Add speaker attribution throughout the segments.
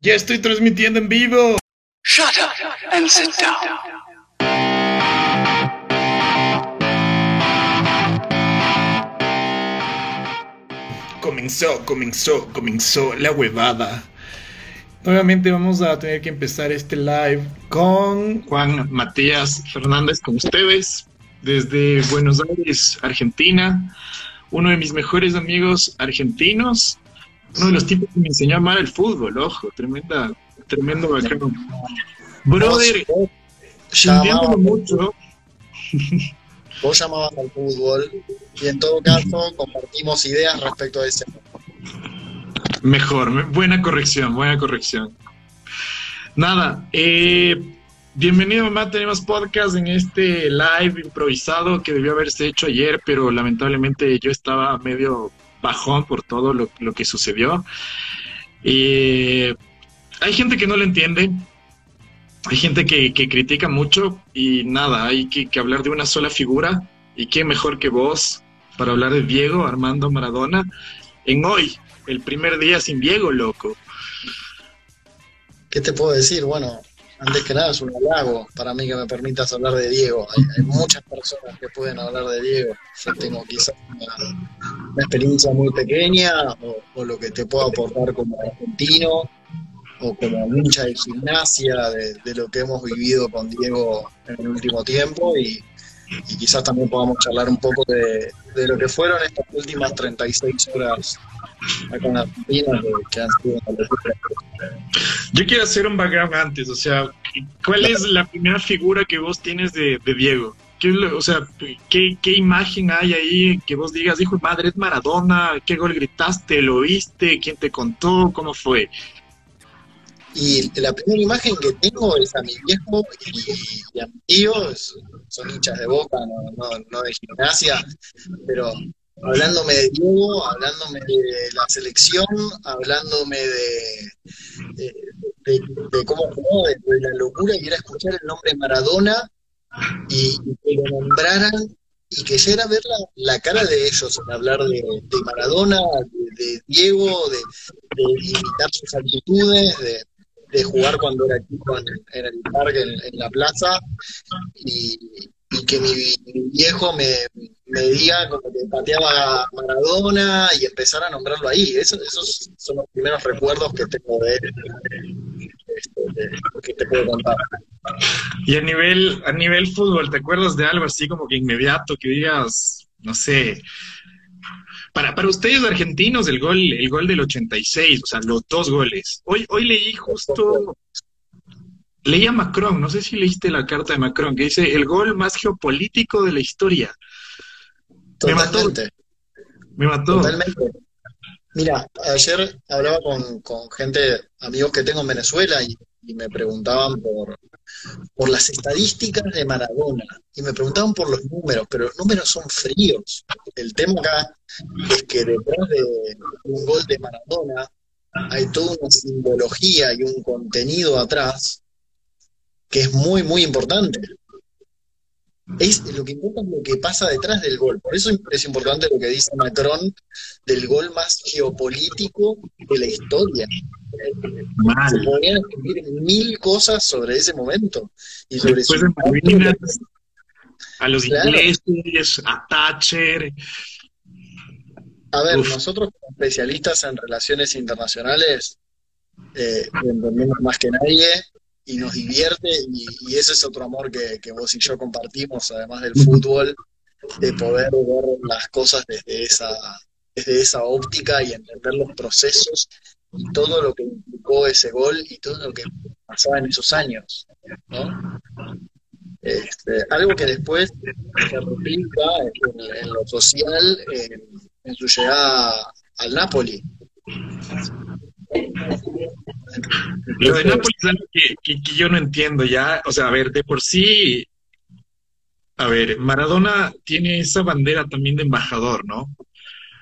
Speaker 1: Ya estoy transmitiendo en vivo.
Speaker 2: Shut up and sit down.
Speaker 1: Comenzó, comenzó, comenzó la huevada. Nuevamente vamos a tener que empezar este live con Juan Matías Fernández con ustedes desde Buenos Aires, Argentina. Uno de mis mejores amigos argentinos. Uno de los tipos que me enseñó a amar el fútbol, ojo, tremenda, tremendo bacano. Brother, sintiéndolo mucho.
Speaker 3: Vos llamabas al fútbol y en todo caso compartimos ideas respecto a ese.
Speaker 1: Mejor, buena corrección, buena corrección. Nada, eh, bienvenido mamá, tenemos podcast en este live improvisado que debió haberse hecho ayer, pero lamentablemente yo estaba medio bajón por todo lo, que sucedió. Y hay gente que no lo entiende, hay gente que, critica mucho y nada, hay que, que, hablar de una sola figura y qué mejor que vos para hablar de Diego Armando Maradona en hoy, el primer día sin Diego, loco.
Speaker 3: ¿Qué te puedo decir? Bueno, antes que nada es un halago para mí que me permitas hablar de Diego. Hay, muchas personas que pueden hablar de Diego. Yo tengo quizás una, experiencia muy pequeña o, lo que te puedo aportar como argentino o como hincha de gimnasia de, lo que hemos vivido con Diego en el último tiempo y, quizás también podamos charlar un poco de, de lo que fueron estas últimas 36 horas
Speaker 1: yo quiero hacer un background antes, o sea, ¿cuál es la primera figura que vos tienes de, Diego? ¿Qué, o sea, ¿qué, imagen hay ahí que vos digas, hijo de madre, es Maradona? ¿Qué gol gritaste? ¿Lo viste? ¿Quién te contó? ¿Cómo fue?
Speaker 3: Y la primera imagen que tengo es a mi viejo y, a mi tío, son hinchas de boca, no, de gimnasia, pero hablándome de Diego, hablándome de la selección, hablándome de, de, cómo jugó, de, la locura y era escuchar el nombre Maradona y, que lo nombraran y que ya era ver la, cara de ellos en hablar de, Maradona, de, Diego, de, imitar sus actitudes, de, jugar cuando era chico en, el parque, en, la plaza, y, que mi viejo me, me diga como que pateaba Maradona y empezar a nombrarlo ahí. Eso, esos son los primeros recuerdos que tengo de él, este, que te puedo contar.
Speaker 1: Y a nivel, a nivel fútbol, ¿te acuerdas de algo así como que inmediato que digas, no sé, para, para ustedes argentinos el gol, el gol del 86, o sea, los dos goles. Hoy, hoy leí justo, leí a Macron, no sé si leíste la carta de Macron, que dice el gol más geopolítico de la historia. Me mató. Me mató.
Speaker 3: Totalmente. Mira, ayer hablaba con, gente, amigos que tengo en Venezuela, y, me preguntaban por, por las estadísticas de Maradona, y me preguntaban por los números, pero los números son fríos. El tema acá es que detrás de un gol de Maradona hay toda una simbología y un contenido atrás que es muy, muy importante es lo que importa es lo que pasa detrás del gol. Por eso es importante lo que dice Macron del gol más geopolítico de la historia. Se podrían escribir mil cosas sobre ese momento. Y sobre su
Speaker 1: a los ingleses, a Thatcher.
Speaker 3: A ver, nosotros como especialistas en relaciones internacionales eh, entendemos más que nadie y nos divierte y, ese es otro amor que, vos y yo compartimos, además del fútbol, de poder ver las cosas desde esa, desde esa óptica y entender los procesos y todo lo que implicó ese gol y todo lo que pasaba en esos años. Este, algo que después se replica en, lo social en su llegada al Napoli.
Speaker 1: Lo de Nápoles es algo que, yo no entiendo ya. O sea, a ver, de por sí, a ver, Maradona tiene esa bandera también de embajador, ¿no?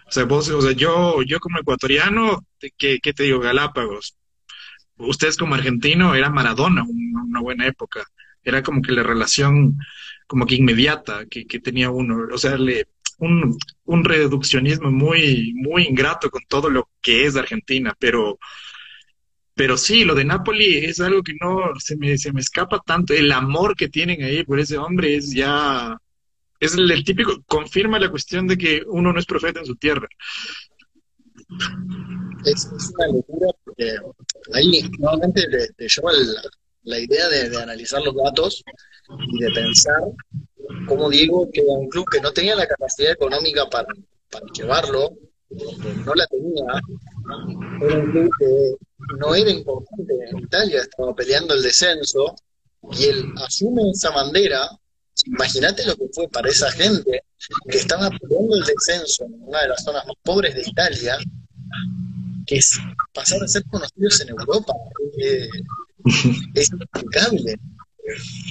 Speaker 1: O sea, vos, o sea, yo, yo como ecuatoriano, ¿qué, te digo? Galápagos. Ustedes como argentino, era Maradona, una, buena época. Era como que la relación como que inmediata que, tenía uno. O sea, un, un reduccionismo muy, muy ingrato con todo lo que es Argentina, pero Pero sí, lo de Napoli es algo que no se me, se me escapa tanto. El amor que tienen ahí por ese hombre es ya, es el, típico, confirma la cuestión de que uno no es profeta en su tierra.
Speaker 3: Es, una locura porque ahí nuevamente te, lleva la, idea de, analizar los datos y de pensar cómo Diego, que un club que no tenía la capacidad económica para, para llevarlo, no la tenía, era un club que no era importante en Italia, estaba peleando el descenso, y él asume esa bandera. Imagínate lo que fue para esa gente que estaba peleando el descenso en una de las zonas más pobres de Italia, que es pasar a ser conocidos en Europa. Eh, es inexplicable.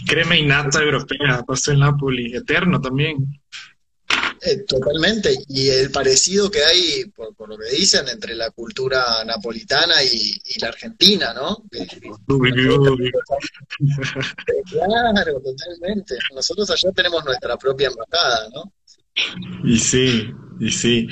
Speaker 1: Crema innata europea, pasó en Napoli, eterno también.
Speaker 3: Eh, totalmente, y el parecido que hay, por, lo que dicen, entre la cultura napolitana y, la argentina, ¿no? claro, totalmente. Nosotros allá tenemos nuestra propia embajada, ¿no?
Speaker 1: Y sí, y sí.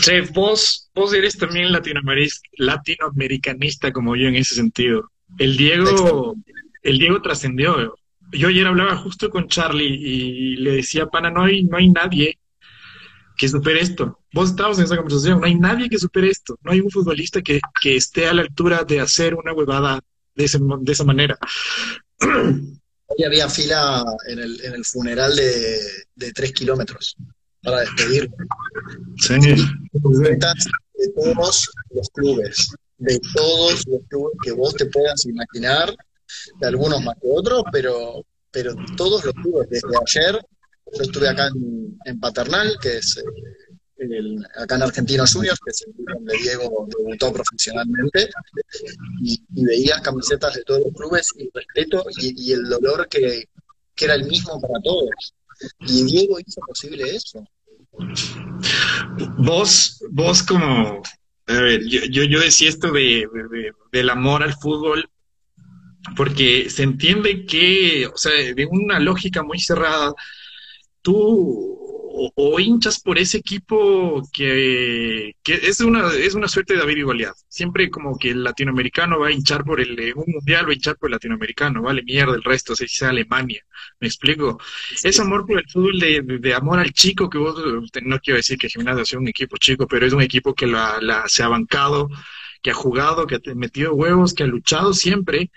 Speaker 1: Chef, vos, vos eres también latinoamericanista como yo en ese sentido. El Diego, el Diego trascendió. Yo ayer hablaba justo con Charlie y le decía, pana, no hay, no hay nadie que supere esto. Vos estabas en esa conversación, no hay nadie que supere esto. No hay un futbolista que, esté a la altura de hacer una huevada de, de esa manera.
Speaker 3: Hoy había fila en el, en el funeral de, de tres kilómetros para despedir.
Speaker 1: Sí.
Speaker 3: De todos los clubes, de todos los clubes que vos te puedas imaginar, de algunos más que otros, pero, pero todos los clubes, desde ayer, yo estuve acá en, Paternal, que es eh, el, acá en Argentinos Juniors, que es el club donde Diego debutó profesionalmente, y, veías camisetas de todos los clubes y respeto y, el dolor que, que era el mismo para todos. Y Diego hizo posible eso.
Speaker 1: Vos, vos como, a ver, yo, yo, decía esto de, del amor al fútbol, porque se entiende que, o sea, de una lógica muy cerrada, tú o, hinchas por ese equipo que, es, una, es una suerte de David y. Siempre como que el latinoamericano va a hinchar por el, un mundial, va a hinchar por el latinoamericano, vale mierda el resto, si sea Alemania, me explico. Es amor por el fútbol, de, amor al chico que vos, no quiero decir que Gimnasia sea un equipo chico, pero es un equipo que la, se ha bancado, que ha jugado, que ha metido huevos, que ha luchado siempre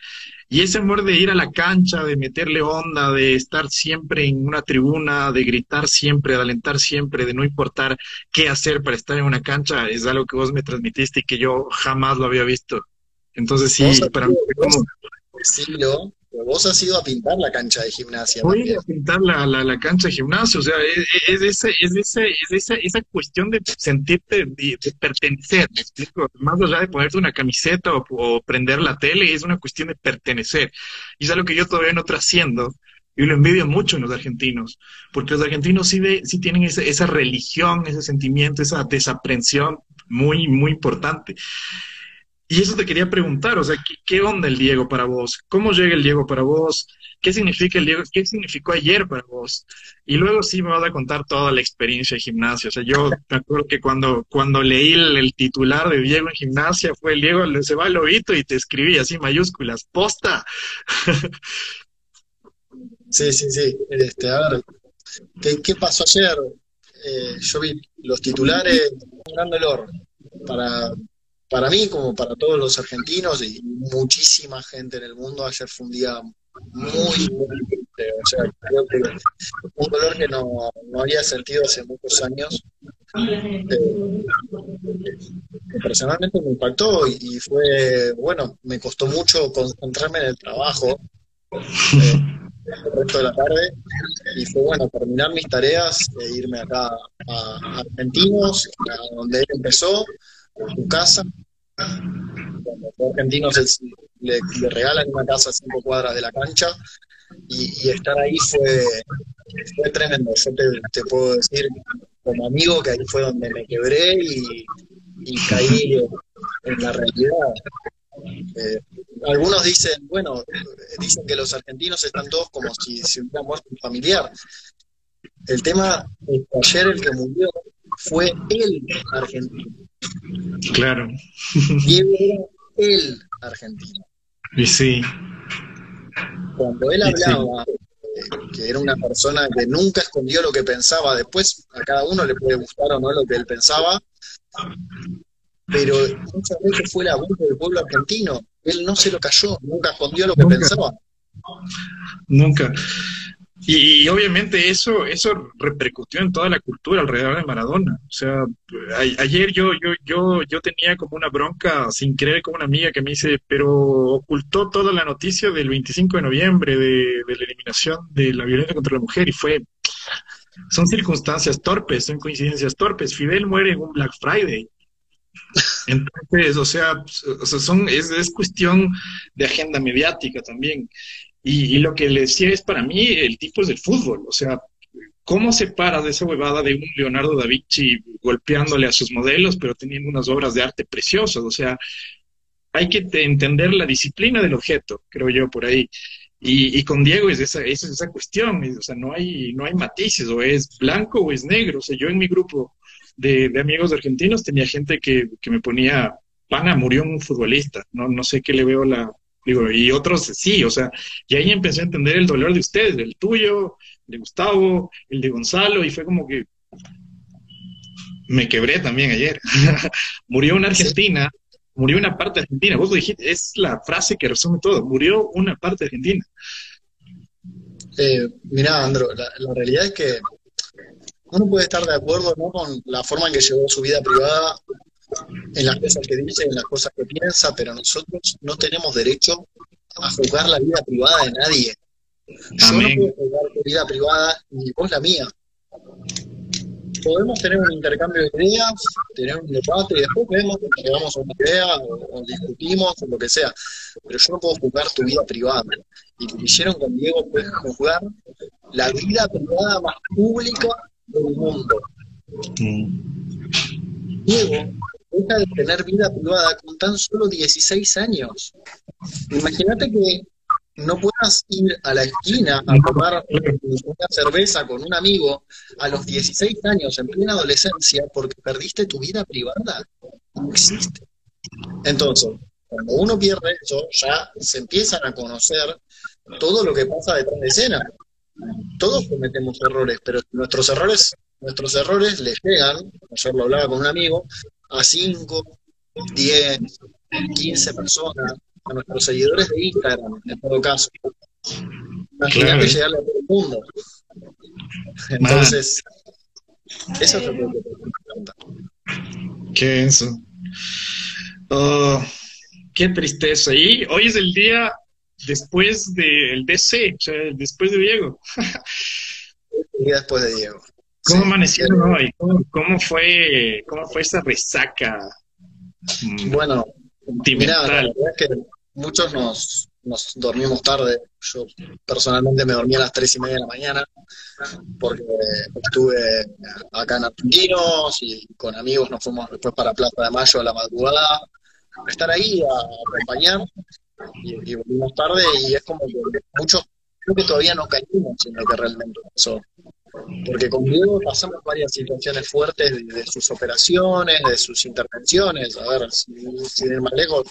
Speaker 1: y ese amor de ir a la cancha, de meterle onda, de estar siempre en una tribuna, de gritar siempre, de alentar siempre, de no importar qué hacer para estar en una cancha, es algo que vos me transmitiste y que yo jamás lo había visto. Entonces sí, para mí fue como
Speaker 3: vos has ido a pintar la cancha de gimnasia.
Speaker 1: Voy a pintar la, la, cancha de gimnasia, o sea, es, es, es, esa, esa cuestión de sentirte, de, pertenecer, ¿me explico? Más allá de ponerte una camiseta o, prender la tele, es una cuestión de pertenecer. Y es algo que yo todavía no trasciendo, y lo envidio mucho en los argentinos, porque los argentinos sí, sí tienen esa, esa religión, ese sentimiento, esa desaprensión muy, muy importante. Y eso te quería preguntar, o sea, ¿qué, onda el Diego para vos? ¿Cómo llega el Diego para vos? ¿Qué significa el Diego? ¿Qué significó ayer para vos? Y luego sí me vas a contar toda la experiencia de gimnasia. O sea, yo me acuerdo que cuando, cuando leí el, titular de Diego en gimnasia fue el Diego, se va al lobito y te escribí así mayúsculas, posta.
Speaker 3: Sí, sí, sí. Este, a ver, ¿qué, pasó ayer? Eh, yo vi los titulares, un gran dolor para, para mí, como para todos los argentinos y muchísima gente en el mundo, ayer fue un día muy, muy triste. O sea, creo que un dolor que no, no había sentido hace muchos años. Eh, personalmente me impactó y, fue, bueno, me costó mucho concentrarme en el trabajo eh, el resto de la tarde y fue bueno terminar mis tareas e irme acá a Argentinos, a donde él empezó, su casa. Los argentinos le, regalan una casa a cinco cuadras de la cancha y, estar ahí fue, fue tremendo. Yo te, puedo decir como amigo que ahí fue donde me quebré y, caí en la realidad. Eh, algunos dicen, bueno, dicen que los argentinos están todos como si se hubiera muerto un familiar. El tema es que ayer el que murió fue el argentino.
Speaker 1: Claro.
Speaker 3: Diego era el argentino.
Speaker 1: Y sí.
Speaker 3: Cuando él hablaba, que era una persona que nunca escondió lo que pensaba, después a cada uno le puede gustar o no lo que él pensaba, pero muchas veces fue la voz del pueblo argentino. Él no se lo cayó, nunca escondió lo que pensaba.
Speaker 1: Nunca. Y, obviamente eso, eso repercutió en toda la cultura alrededor de Maradona. O sea, ayer yo, yo, yo, yo tenía como una bronca sin creer con una amiga que me dice, pero ocultó toda la noticia del 25 de noviembre de, de la eliminación de la violencia contra la mujer y fue, son circunstancias torpes, son coincidencias torpes. Fidel muere en un Black Friday. Entonces, o sea, o sea son, es, es cuestión de agenda mediática también. Y, lo que le decía es para mí el tipo es del fútbol, o sea, ¿cómo se para de esa huevada de un Leonardo da Vinci golpeándole a sus modelos, pero teniendo unas obras de arte preciosas? O sea, hay que entender la disciplina del objeto, creo yo, por ahí. Y, con Diego es esa, es esa cuestión, o sea, no hay, no hay matices, o es blanco o es negro. O sea, yo en mi grupo de, de amigos argentinos tenía gente que, que me ponía, pana, murió un futbolista, no, no sé qué le veo la, Digo, y otros sí, o sea, y ahí empecé a entender el dolor de ustedes, el tuyo, el de Gustavo, el de Gonzalo, y fue como que me quebré también ayer. murió una Argentina, murió una parte argentina. Vos lo dijiste, es la frase que resume todo, murió una parte argentina.
Speaker 3: Eh, mirá, Andro, la, realidad es que uno puede estar de acuerdo ¿no? con la forma en que llevó su vida privada en las cosas que dice, en las cosas que piensa, pero nosotros no tenemos derecho a juzgar la vida privada de nadie. Yo no puedo juzgar tu vida privada ni vos la mía. Podemos tener un intercambio de ideas, tener un debate y después vemos que llegamos a una idea o, discutimos o lo que sea. Pero yo no puedo juzgar tu vida privada. Y lo que hicieron con Diego fue juzgar la vida privada más pública del mundo. Mm. Diego deja de tener vida privada con tan solo 16 años. Imagínate que no puedas ir a la esquina a tomar una cerveza con un amigo a los 16 años, en plena adolescencia, porque perdiste tu vida privada. No existe. Entonces, cuando uno pierde eso, ya se empiezan a conocer todo lo que pasa detrás de escena. Todos cometemos errores, pero nuestros errores, nuestros errores les llegan, ayer lo hablaba con un amigo, a 5, 10, 15 personas, a nuestros seguidores de Instagram, en todo caso. Imagínate llegarle a todo el mundo. Entonces, eso es lo que
Speaker 1: te Qué eso. Oh, qué tristeza. Y hoy es el día después del DC, o sea, después de Diego.
Speaker 3: el día después de Diego.
Speaker 1: ¿Cómo amanecieron hoy? ¿Cómo, fue, ¿Cómo fue esa resaca?
Speaker 3: Mm, bueno, mira, la verdad es que muchos nos, nos dormimos tarde. Yo personalmente me dormí a las tres y media de la mañana porque estuve acá en Argentinos y con amigos nos fuimos después para Plaza de Mayo a la madrugada a estar ahí, a acompañar y, y volvimos tarde y es como que muchos creo que todavía no caímos en lo que realmente pasó porque con Diego pasamos varias situaciones fuertes de, sus operaciones, de sus intervenciones. A ver, si, de más lejos,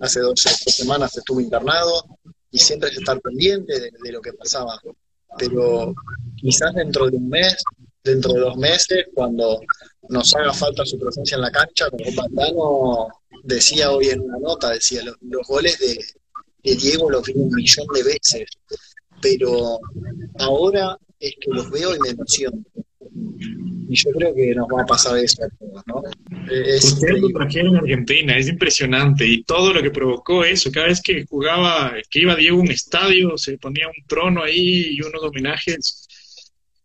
Speaker 3: hace dos, semanas estuvo internado y siempre hay que estar pendiente de, lo que pasaba. Pero quizás dentro de un mes, dentro de dos meses, cuando nos haga falta su presencia en la cancha, como Pantano decía hoy en una nota, decía, los, goles de, de Diego los vi un millón de veces, pero ahora es que los veo y me emociono. Y yo creo que nos va a pasar eso a todos, ¿no?
Speaker 1: Es Ustedes lo trajeron en Argentina, es impresionante. Y todo lo que provocó eso, cada vez que jugaba, que iba Diego a un estadio, se ponía un trono ahí y unos homenajes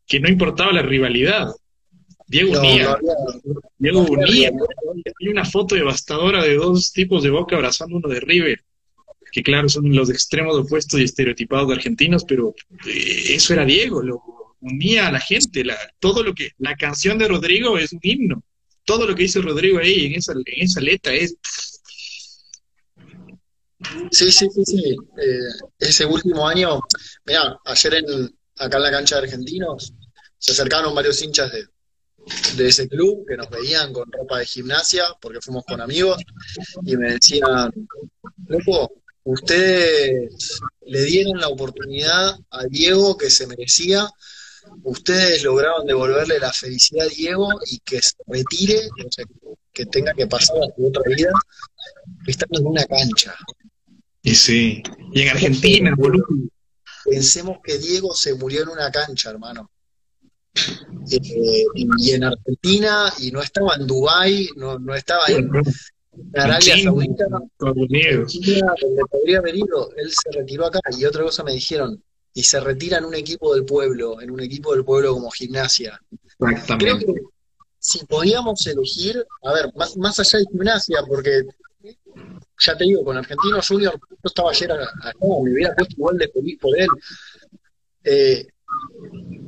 Speaker 1: que no importaba la rivalidad. Diego unía. Diego unía. Hay una foto devastadora de dos tipos de boca abrazando uno de River que claro, son los extremos opuestos y estereotipados de argentinos, pero eh, eso era Diego, lo unía a la gente, la, todo lo que, la canción de Rodrigo es un himno, todo lo que dice Rodrigo ahí en esa, en esa letra es...
Speaker 3: Sí, sí, sí, sí. Eh, ese último año, mira, ayer en, acá en la cancha de Argentinos se acercaron varios hinchas de, de ese club que nos veían con ropa de gimnasia, porque fuimos con amigos, y me decían, loco, ustedes le dieron la oportunidad a Diego que se merecía, ustedes lograron devolverle la felicidad a Diego y que se retire, que tenga que pasar a su otra vida, estando en una cancha.
Speaker 4: Y sí, y en Argentina, boludo.
Speaker 3: Pensemos que Diego se murió en una cancha, hermano. Eh, y en Argentina, y no estaba en Dubái, no, no estaba en, Arabia Saudita, donde podría haber ido, él se retiró acá. Y otra cosa me dijeron, y se retira en un equipo del pueblo, en un equipo del pueblo como gimnasia. Creo que si podíamos elegir, a ver, más, más allá de gimnasia, porque ya te digo, con Argentino Junior, yo estaba ayer acá, me hubiera puesto igual de feliz por él. Eh,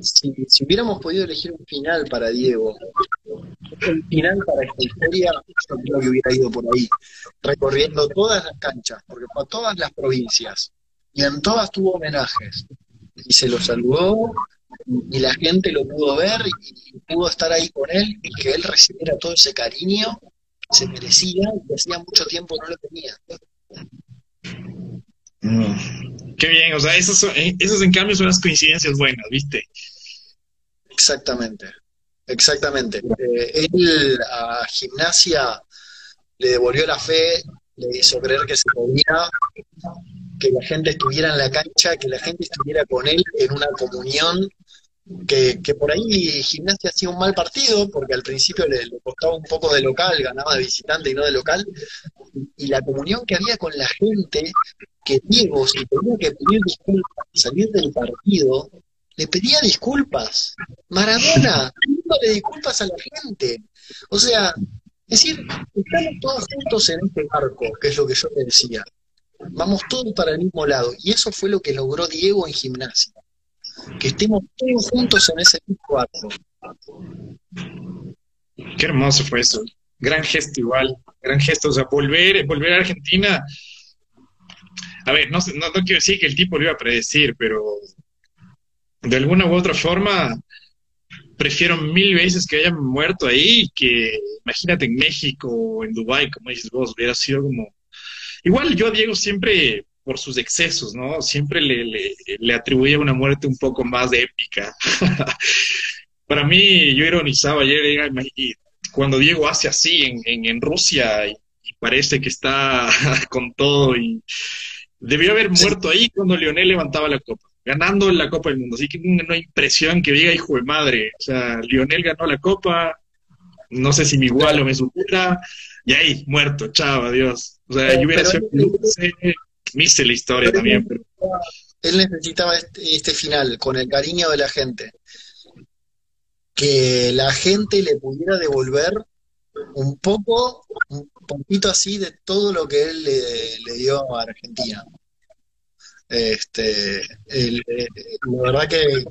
Speaker 3: si, hubiéramos podido elegir un final para Diego, un final para esta historia, yo creo que hubiera ido por ahí, recorriendo todas las canchas, porque fue todas las provincias, y en todas tuvo homenajes, y se lo saludó, y la gente lo pudo ver, y, pudo estar ahí con él, y que él recibiera todo ese cariño que se merecía, y hacía mucho tiempo no lo tenía.
Speaker 4: Mm. Qué bien, o sea, esos, eh, esos en cambio son las coincidencias buenas, ¿viste?
Speaker 3: Exactamente, exactamente. Eh, él a gimnasia le devolvió la fe, le hizo creer que se podía, que la gente estuviera en la cancha, que la gente estuviera con él en una comunión, que, por ahí gimnasia hacía un mal partido, porque al principio le, le, costaba un poco de local, ganaba de visitante y no de local, y la comunión que había con la gente que Diego, si tenía que pedir disculpas salir del partido, le pedía disculpas. Maradona, pidiéndole disculpas a la gente. O sea, es decir, estamos todos juntos en este barco, que es lo que yo te decía. Vamos todos para el mismo lado. Y eso fue lo que logró Diego en gimnasia. Que estemos todos juntos en ese mismo barco.
Speaker 4: Qué hermoso fue eso. Gran gesto igual, gran gesto. O sea, volver, volver a Argentina a ver, no, no, quiero decir que el tipo lo iba a predecir, pero de alguna u otra forma prefiero mil veces que hayan muerto ahí que imagínate en México o en Dubái, como dices vos, hubiera sido como... Igual yo a Diego siempre, por sus excesos, ¿no? Siempre le, le, atribuía una muerte un poco más de épica. Para mí, yo ironizaba ayer, cuando Diego hace así en, en, Rusia y parece que está con todo y Debió haber muerto ahí cuando Lionel levantaba la copa, ganando la Copa del Mundo. Así que no hay impresión que diga hijo de madre. O sea, Lionel ganó la copa, no sé si mi igual o me supera, y ahí, muerto, chao, adiós. O sea, yo hubiera sido la historia también.
Speaker 3: Él necesitaba este, este final, con el cariño de la gente. Que la gente le pudiera devolver un poco, un poquito así de todo lo que él le, dio a Argentina. Este, la verdad que,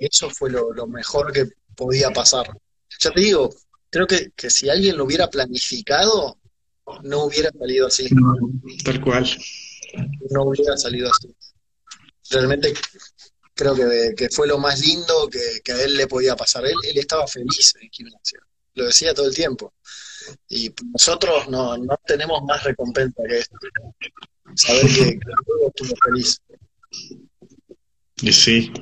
Speaker 3: eso fue lo, mejor que podía pasar. Ya te digo, creo que, si alguien lo hubiera planificado, no hubiera salido así.
Speaker 4: tal cual.
Speaker 3: No hubiera salido así. Realmente creo que, fue lo más lindo que, a él le podía pasar. Él, él estaba feliz en gimnasia lo decía todo el tiempo. Y nosotros no, no tenemos más recompensa que esto. Saber que, todos estuvo feliz.
Speaker 4: Y sí.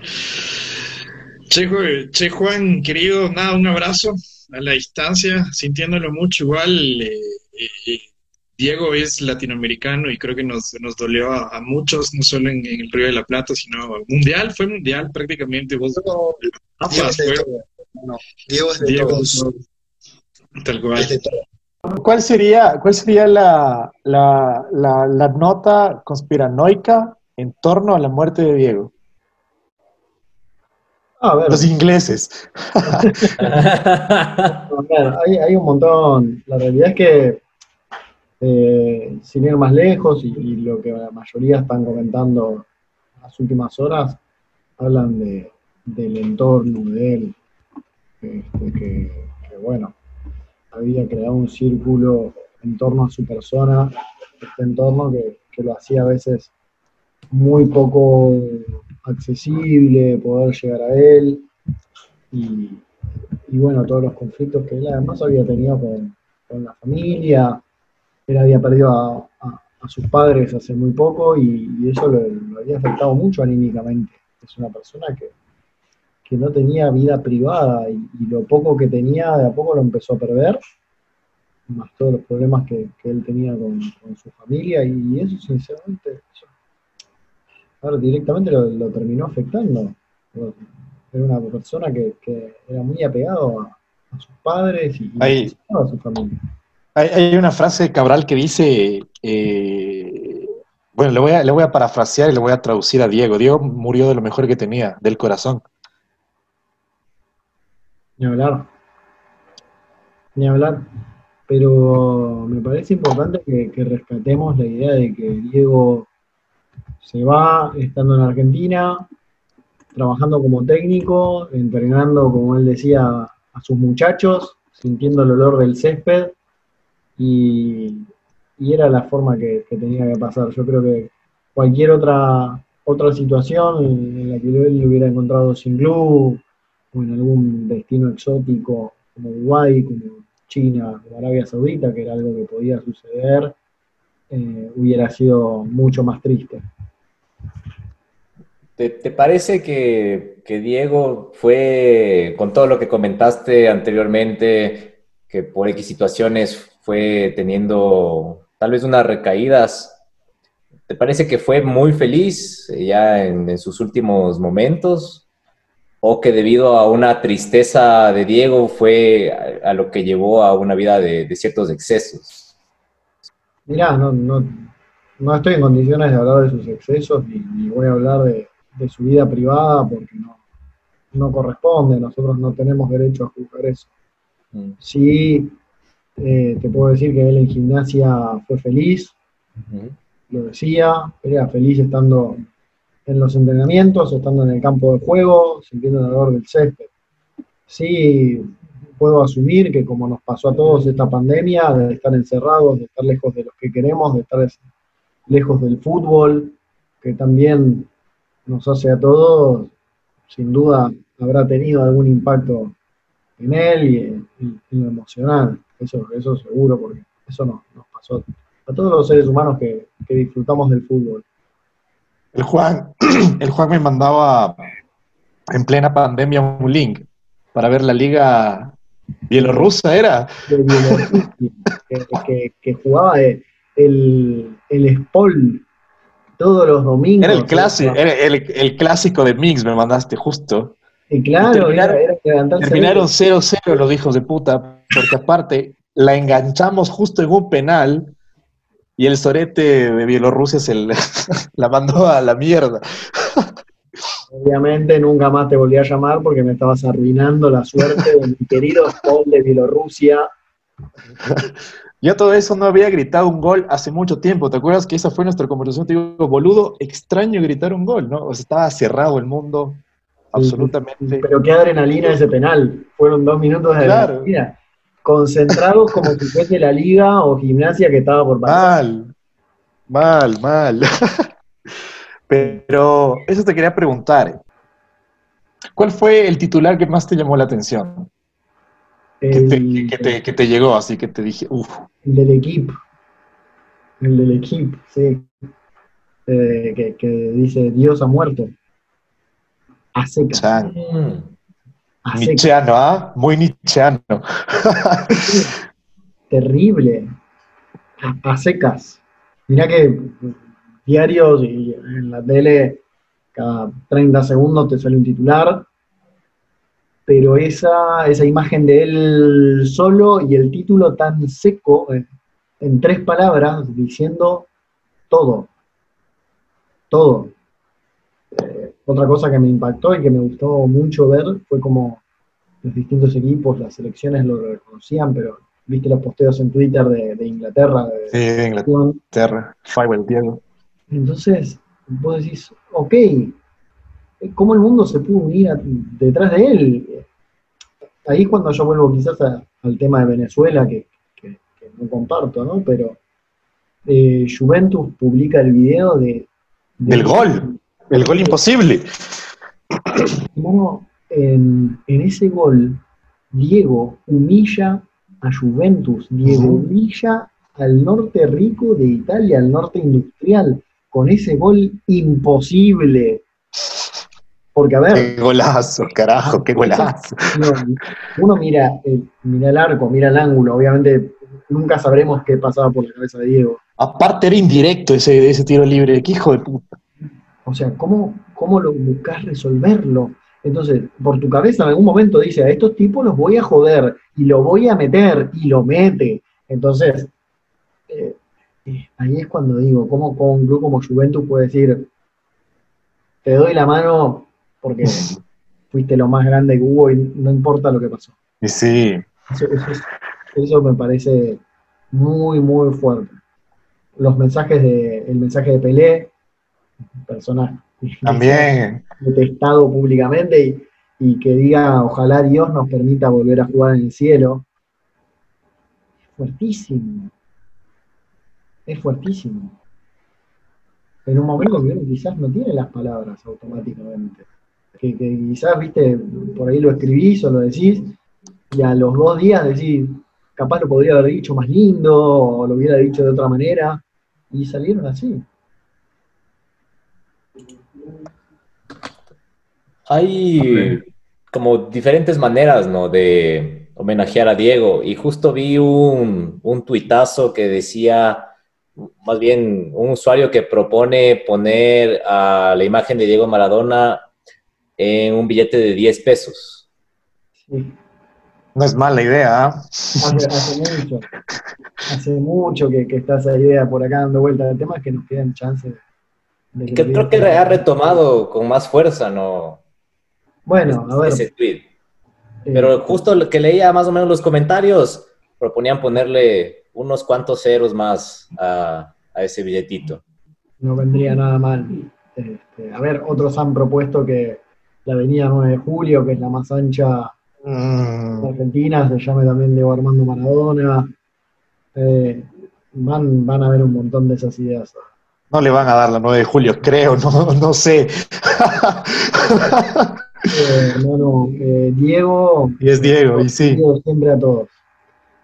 Speaker 4: Che, Juan, querido, nada, un abrazo a la distancia, sintiéndolo mucho igual. Eh, eh, Diego es latinoamericano y creo que nos, nos dolió a, muchos, no solo en, el Río de la Plata, sino mundial, fue mundial prácticamente. Vos,
Speaker 3: Diego, es de Diego es de todos.
Speaker 1: ¿Cuál sería, cuál sería la, la, nota conspiranoica en torno a la muerte de Diego? Los ingleses.
Speaker 5: hay, un montón. La realidad es que, eh, sin ir más lejos, y, lo que la mayoría están comentando en las últimas horas, hablan de, del entorno de él. Este, que, bueno, había creado un círculo en torno a su persona, este entorno que, lo hacía a veces muy poco accesible poder llegar a él y,
Speaker 3: y bueno, todos los conflictos que él además había tenido con, con la familia, él había perdido a, sus padres hace muy poco y, y eso lo, lo había afectado mucho anímicamente. Es una persona que, que no tenía vida privada y, y lo poco que tenía de a poco lo empezó a perder, más todos los problemas que, que él tenía con, con su familia y eso sinceramente, eso, directamente lo, lo terminó afectando. Era una persona que, que era muy apegado a, a sus padres y, a su familia.
Speaker 1: Hay, hay una frase de Cabral que dice, eh, bueno, le voy, a, le voy a parafrasear y le voy a traducir a Diego. Diego murió de lo mejor que tenía, del corazón.
Speaker 3: Ni hablar. Ni hablar. Pero me parece importante que, rescatemos la idea de que Diego se va estando en Argentina, trabajando como técnico, entrenando, como él decía, a sus muchachos, sintiendo el olor del césped, y, y era la forma que, tenía que pasar. Yo creo que cualquier otra, otra situación en la que él hubiera encontrado sin club, o en algún destino exótico como Uruguay, como China, como Arabia Saudita, que era algo que podía suceder, eh, hubiera sido mucho más triste.
Speaker 6: ¿Te, te parece que, que Diego fue, con todo lo que comentaste anteriormente, que por X situaciones fue teniendo tal vez unas recaídas? ¿Te parece que fue muy feliz ya en, en sus últimos momentos? ¿O que debido a una tristeza de Diego fue a, a lo que llevó a una vida de, de ciertos excesos?
Speaker 3: Mirá, no, no, no estoy en condiciones de hablar de sus excesos, ni, ni voy a hablar de, de su vida privada porque no, no corresponde, nosotros no tenemos derecho a juzgar eso.
Speaker 6: Mm.
Speaker 3: Sí, eh, te puedo decir que él en gimnasia fue feliz, lo decía, era feliz estando en los entrenamientos, estando en el campo de juego, sintiendo el olor del césped. Sí, puedo asumir que como nos pasó a todos esta pandemia, de estar encerrados, de estar lejos de los que queremos, de estar es- lejos del fútbol, que también nos hace a todos, sin duda habrá tenido algún impacto en él y en lo emocional, eso, eso seguro, porque eso nos, nos pasó a todos los seres humanos que, que disfrutamos del fútbol.
Speaker 1: El Juan, el Juan me mandaba en plena pandemia un link para ver la liga bielorrusa, ¿era?
Speaker 3: de Bielorrusia, que, que- que jugaba el, el Spol todos los domingos.
Speaker 1: Era el clásico, era el, el clásico de Mix, me mandaste justo.
Speaker 3: Y claro,
Speaker 1: terminaron-
Speaker 3: era, era
Speaker 1: Terminaron 0-0 los hijos de puta, porque aparte la enganchamos justo en un penal y el sorete de Bielorrusia se le- la mandó a la mierda.
Speaker 3: Obviamente nunca más te volví a llamar porque me estabas arruinando la suerte de mi querido Spol de Bielorrusia.
Speaker 1: Yo todo eso no había gritado un gol hace mucho tiempo. ¿Te acuerdas que esa fue nuestra conversación? Te digo, boludo, extraño gritar un gol, ¿no? O sea, estaba cerrado el mundo, absolutamente.
Speaker 3: Pero qué adrenalina ese penal. Fueron dos minutos de
Speaker 1: Claro.
Speaker 3: adrenalina. Concentrados como si fuese la liga o gimnasia que estaba por pasar.
Speaker 1: Mal, mal, mal. Pero eso te quería preguntar. ¿Cuál fue el titular que más te llamó la atención? Que te, que te- que te llegó, así que te dije, uff,
Speaker 3: El del equipo. El del equipo, sí. Eh, que, que dice Dios ha muerto. A secas.
Speaker 1: Chan.
Speaker 6: Mm.
Speaker 3: A secas.
Speaker 1: Nietzscheano, ¿ah? Muy Nietzscheano.
Speaker 3: Terrible. A, a secas. Mirá que diarios y en la tele cada 30 segundos te sale un titular. Pero esa, esa imagen de él solo y el título tan seco, en, en tres palabras, diciendo todo. Todo. Eh, otra cosa que me impactó y que me gustó mucho ver fue como los distintos equipos, las selecciones lo reconocían, pero viste los posteos en Twitter de, de Inglaterra, de,
Speaker 1: Sí, de Inglaterra. Firewall, Diego.
Speaker 3: entonces, vos decís, ok, ¿cómo el mundo se pudo unir a- detrás de él? Ahí es cuando yo vuelvo quizás a- al tema de Venezuela, que, que- que no comparto, ¿no? Pero eh, Juventus publica el video de... de-
Speaker 1: Del gol. El gol imposible.
Speaker 3: Hermano, en, en ese gol Diego humilla a Juventus, Diego humilla al norte rico de Italia, al norte industrial, con ese gol imposible. Porque, a ver,
Speaker 1: Qué golazo, carajo, qué golazo.
Speaker 3: no, uno mira, eh, mira el arco, mira el ángulo, obviamente nunca sabremos qué pasaba por la cabeza de Diego.
Speaker 1: Aparte era indirecto ese, ese tiro libre, qué hijo de puta.
Speaker 3: O sea, ¿cómo, cómo lo buscas resolverlo? Entonces, por tu cabeza en algún momento dice, a estos tipos los voy a joder y lo voy a meter y lo mete. Entonces, eh, eh, ahí es cuando digo, ¿cómo, cómo un club como Juventus puede decir, te doy la mano porque fuiste lo más grande que hubo y no importa lo que pasó?
Speaker 1: Y sí,
Speaker 3: Eso, eso es- eso me parece muy, muy fuerte. Los mensajes de, el mensaje de Pelé, persona
Speaker 1: también.
Speaker 3: detestado públicamente y, y que diga ojalá Dios nos permita volver a jugar en el cielo. Es fuertísimo. Es fuertísimo. En un momento que uno quizás no tiene las palabras automáticamente. Que, que quizás, viste, por ahí lo escribís o lo decís, y a los dos días decís, capaz lo podría haber dicho más lindo, o lo hubiera dicho de otra manera, y salieron así.
Speaker 6: Hay como diferentes maneras, ¿no? De homenajear a Diego. Y justo vi un, un tuitazo que decía, más bien, un usuario que propone poner a la imagen de Diego Maradona en un billete de 10 pesos.
Speaker 3: Sí.
Speaker 1: No es mala idea, ¿ah?
Speaker 3: Hace, hace mucho, hace mucho que, que está esa idea por acá dando vueltas. El tema es que nos quedan chances. de
Speaker 6: Que creo que ha retomado con más fuerza, ¿no?
Speaker 3: Bueno, a ver.
Speaker 6: Ese tweet. Pero justo lo que leía más o menos los comentarios, proponían ponerle unos cuantos ceros más a, a ese billetito.
Speaker 3: no vendría nada mal. Este, a ver, otros han propuesto que la avenida 9 de Julio, que es la más ancha de
Speaker 1: Mm,
Speaker 3: Argentina, se llame también Diego Armando Maradona. Eh, van, van a haber un montón de esas ideas.
Speaker 1: no le van a dar la 9 de julio, creo, no, no sé.
Speaker 3: Eh, hermano, eh, Diego.
Speaker 1: Y es Diego, y sí.
Speaker 3: Diego siempre a todos.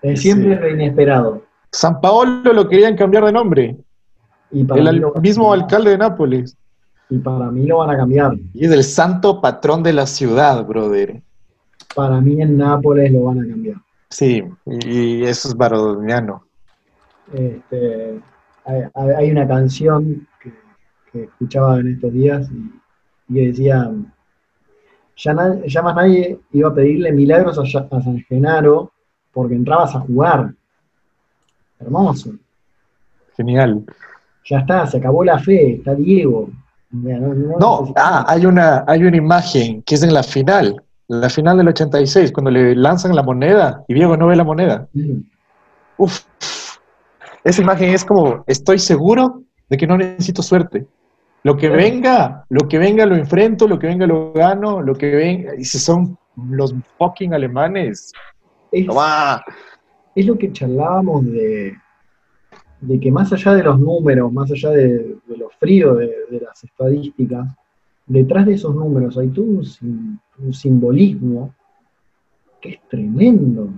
Speaker 3: Eh,
Speaker 1: Sí.
Speaker 3: siempre es lo inesperado.
Speaker 1: San Paolo lo querían cambiar de nombre.
Speaker 3: Y para,
Speaker 1: El al- mismo alcalde de Nápoles.
Speaker 3: y para mí lo van a cambiar.
Speaker 1: Y es el santo patrón de la ciudad, brother.
Speaker 3: Para mí en Nápoles lo van a cambiar.
Speaker 1: Sí, y eso es maradoniano.
Speaker 3: Este, hay, una canción que, que escuchaba en estos días y, decía, ya, ya más nadie iba a pedirle milagros a, a San Genaro porque entrabas a jugar. Hermoso.
Speaker 1: Genial.
Speaker 3: Ya está, se acabó la fe, está Diego. No, no
Speaker 1: No,
Speaker 3: necesitamos-
Speaker 1: ah, hay una, hay una imagen que es en la final, la final del 86, cuando le lanzan la moneda y Diego no ve la moneda.
Speaker 3: Mm,
Speaker 1: Uf, esa imagen es como, estoy seguro de que no necesito suerte. Lo que venga, lo que venga lo enfrento, lo que venga lo gano, lo que venga, y si son los fucking alemanes,
Speaker 3: Es,
Speaker 1: ¡toma!
Speaker 3: es lo que charlábamos de, de que más allá de los números, más allá de, de lo frío de, de las estadísticas, detrás de esos números hay todo un, sim- un simbolismo que es tremendo.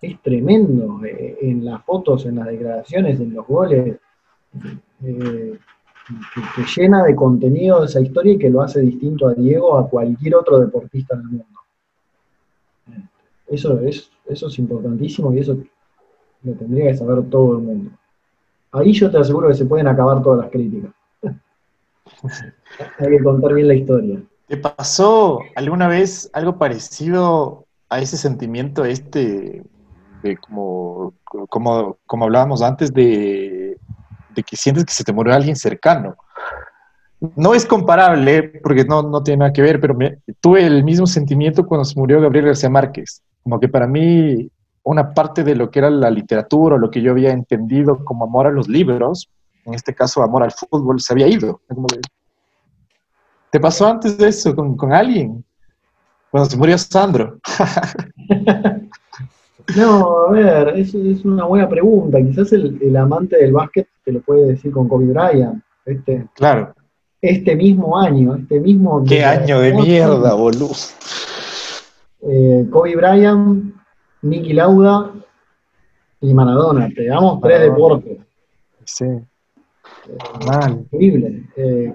Speaker 3: Es tremendo. eh, en las fotos, en las declaraciones, en los goles, eh, que, que llena de contenido esa historia y que lo hace distinto a Diego a cualquier otro deportista del mundo. Eso es, eso es importantísimo y eso lo tendría que saber todo el mundo. Ahí yo te aseguro que se pueden acabar todas las críticas. Hay que contar bien la historia.
Speaker 1: ¿Te pasó alguna vez algo parecido a ese sentimiento este, de como, como, como hablábamos antes, de, de que sientes que se te murió alguien cercano? No es comparable, porque no, no tiene nada que ver, pero tuve el mismo sentimiento cuando se murió Gabriel García Márquez. Como que para mí una parte de lo que era la literatura, lo que yo había entendido como amor a los libros, en este caso amor al fútbol, se había ido. ¿Te pasó antes de eso con, con alguien? Cuando se murió Sandro.
Speaker 3: No, a ver, es, es una buena pregunta. Quizás el, el amante del básquet te lo puede decir con Kobe Bryant. Este,
Speaker 1: Claro.
Speaker 3: este mismo año, este mismo...
Speaker 1: Qué año de mierda, boludo.
Speaker 3: eh, Kobe Bryant, Nicky Lauda y Maradona. Pegamos tres deportes.
Speaker 1: Sí. Mal.
Speaker 3: Increíble. Eh,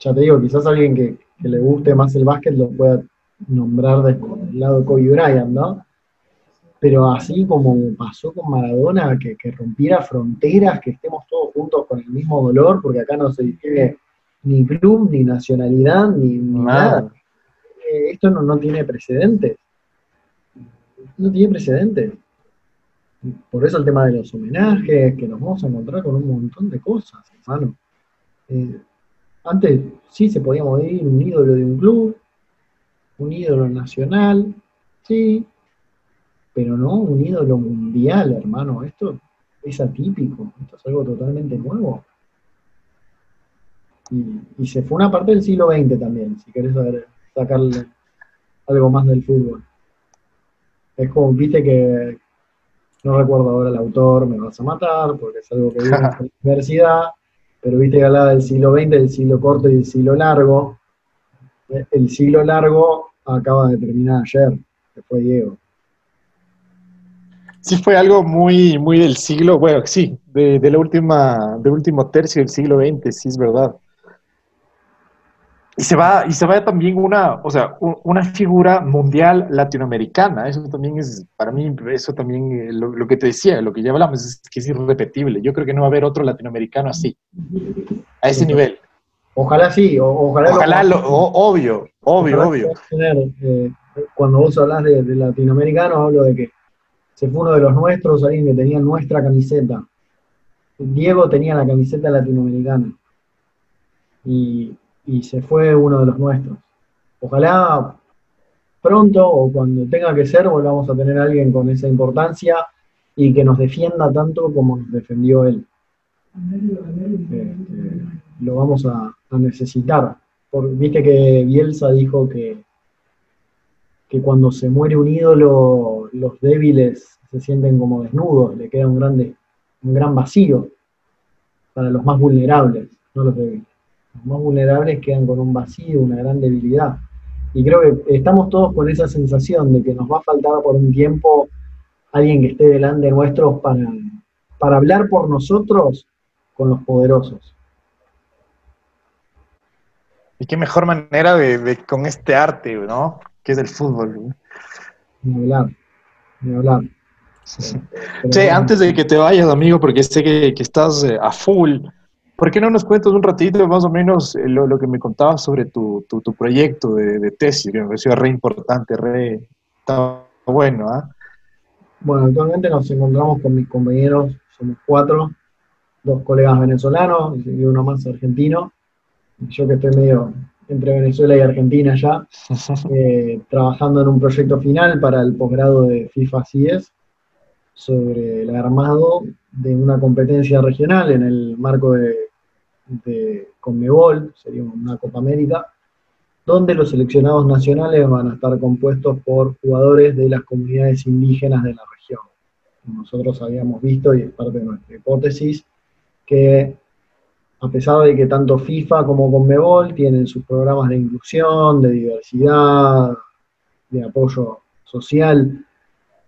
Speaker 3: ya te digo, quizás alguien que, que le guste más el básquet lo pueda nombrar de- del lado de Kobe Bryant, ¿no? Pero así como pasó con Maradona, que, que rompiera fronteras, que estemos todos juntos con el mismo dolor, porque acá no se distingue ni club, ni nacionalidad, ni, ni nada.
Speaker 1: Nada.
Speaker 3: Eh, esto no, no tiene precedentes. No tiene precedentes. Por eso el tema de los homenajes, que nos vamos a encontrar con un montón de cosas, hermano. Eh, antes sí se podía morir un ídolo de un club, un ídolo nacional, sí, pero no un ídolo mundial, hermano. Esto es atípico, esto es algo totalmente nuevo. Y, y se fue una parte del siglo XX también, si querés saber, sacarle algo más del fútbol. Es como, viste que, no recuerdo ahora el autor, me vas a matar, porque es algo que vi en la universidad, pero viste que hablaba del siglo XX, del siglo corto y del siglo largo. El siglo largo acaba de terminar ayer, que fue Diego.
Speaker 1: Sí fue algo muy, muy del siglo, bueno, sí, de, de la última, del último tercio del siglo XX, sí es verdad. Y se va, y se va también una, o sea, una figura mundial latinoamericana. Eso también es, para mí, eso también, eh, lo, lo que te decía, lo que ya hablamos, es que es irrepetible. Yo creo que no va a haber otro latinoamericano así, a ese nivel.
Speaker 3: Ojalá sí, o- ojalá,
Speaker 1: Ojalá, lo, o- obvio, obvio,
Speaker 3: ojalá
Speaker 1: obvio.
Speaker 3: tener, eh, cuando vos hablas de, de latinoamericanos, hablo de que se fue uno de los nuestros, alguien que tenía nuestra camiseta. Diego tenía la camiseta latinoamericana. Y, y se fue uno de los nuestros. Ojalá pronto o cuando tenga que ser volvamos a tener a alguien con esa importancia y que nos defienda tanto como nos defendió él. Este, lo vamos a, a necesitar. Viste que Bielsa dijo que, que cuando se muere un ídolo, los débiles se sienten como desnudos, le queda un, grande, un gran vacío para los más vulnerables, no los débiles. Los más vulnerables quedan con un vacío, una gran debilidad. Y creo que estamos todos con esa sensación de que nos va a faltar por un tiempo alguien que esté delante nuestro para, para hablar por nosotros con los poderosos.
Speaker 1: Y qué mejor manera de, de- con este arte, ¿no? Que es el fútbol.
Speaker 3: Hablar, hablar. Bueno,
Speaker 1: antes de que te vayas, amigo, porque sé que, que estás eh, a full, ¿por qué no nos cuentas un ratito más o menos eh, lo, lo que me contabas sobre tu, tu, tu proyecto de, de tesis? Que me pareció re importante, re... Bueno, ¿ah?
Speaker 3: Bueno, actualmente nos encontramos con mis compañeros, somos cuatro, dos colegas venezolanos y uno más argentino. Yo que estoy medio entre Venezuela y Argentina ya, eh, trabajando en un proyecto final para el posgrado de FIFA CIES sobre el armado de una competencia regional en el marco de, de Conmebol, sería una Copa América, donde los seleccionados nacionales van a estar compuestos por jugadores de las comunidades indígenas de la región. Nosotros habíamos visto, y es parte de nuestra hipótesis, que a pesar de que tanto FIFA como Conmebol tienen sus programas de inclusión, de diversidad, de apoyo social,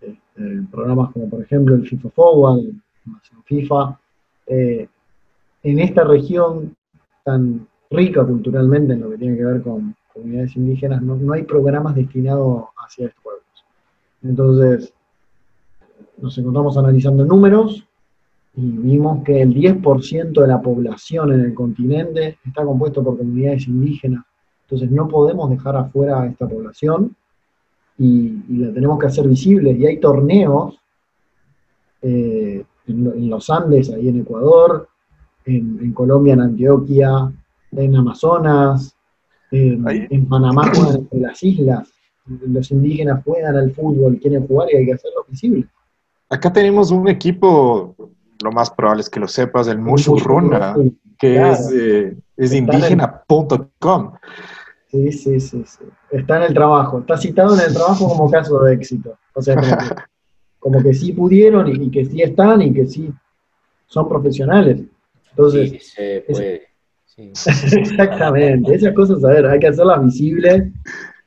Speaker 3: este, programas como por ejemplo el FIFA Forward, Nación FIFA, eh, en esta región tan rica culturalmente en lo que tiene que ver con comunidades indígenas, no, no hay programas destinados hacia estos pueblos. Entonces, nos encontramos analizando números y vimos que el 10% de la población en el continente está compuesto por comunidades indígenas. Entonces, no podemos dejar afuera a esta población y, y la tenemos que hacer visible. Y hay torneos eh, en, lo- en los Andes, ahí en Ecuador, en, en Colombia, en Antioquia, en Amazonas, en, en Panamá, entre las islas. Los indígenas juegan al fútbol, quieren jugar y hay que hacerlo visible.
Speaker 1: Acá tenemos un equipo, lo más probable es que lo sepas, el Mushurruna, que
Speaker 3: Claro.
Speaker 1: es, eh, es indígena.com.
Speaker 3: Sí, sí, sí, sí. Está en el trabajo, está citado en el trabajo como caso de éxito. O sea, como que, como que sí pudieron y, y que sí están y que sí son profesionales. Entonces,
Speaker 6: Sí, se
Speaker 3: es-
Speaker 6: puede. Sí.
Speaker 3: exactamente, esas cosas, a ver, hay que hacerlas visibles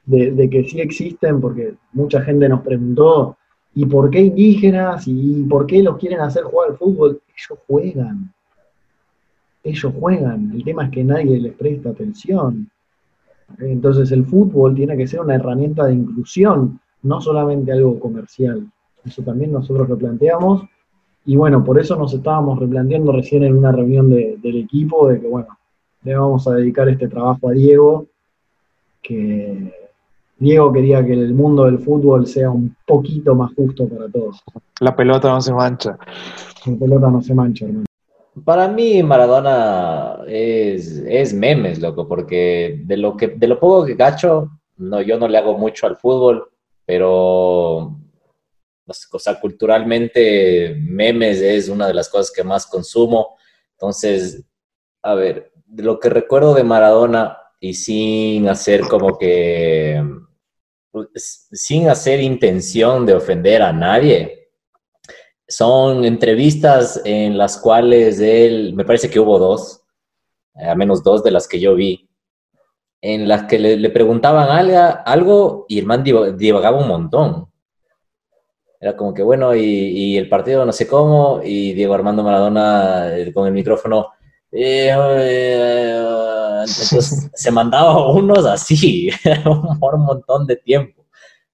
Speaker 3: de, de que sí existen, porque mucha gente nos preguntó, ¿y por qué indígenas? ¿Y por qué los quieren hacer jugar al fútbol? Ellos juegan. Ellos juegan. El tema es que nadie les presta atención. Entonces el fútbol tiene que ser una herramienta de inclusión, no solamente algo comercial. Eso también nosotros lo planteamos. Y bueno, por eso nos estábamos replanteando recién en una reunión de- del equipo de que, bueno, le vamos a dedicar este trabajo a Diego, que Diego quería que el mundo del fútbol sea un poquito más justo para todos.
Speaker 1: La pelota no se mancha.
Speaker 3: La pelota no se mancha, hermano.
Speaker 6: Para mí Maradona es, es memes, loco, porque de lo que de lo poco que cacho, no, yo no le hago mucho al fútbol, pero o sea, culturalmente memes es una de las cosas que más consumo. Entonces, a ver, de lo que recuerdo de Maradona y sin hacer como que pues, sin hacer intención de ofender a nadie, son entrevistas en las cuales él, me parece que hubo dos, eh, al menos dos de las que yo vi, en las que le, le preguntaban algo, algo y el man diva- divagaba un montón. Era como que, bueno, y, y el partido no sé cómo, y Diego Armando Maradona eh, con el micrófono, eh, eh, entonces se mandaba unos así, por un montón de tiempo.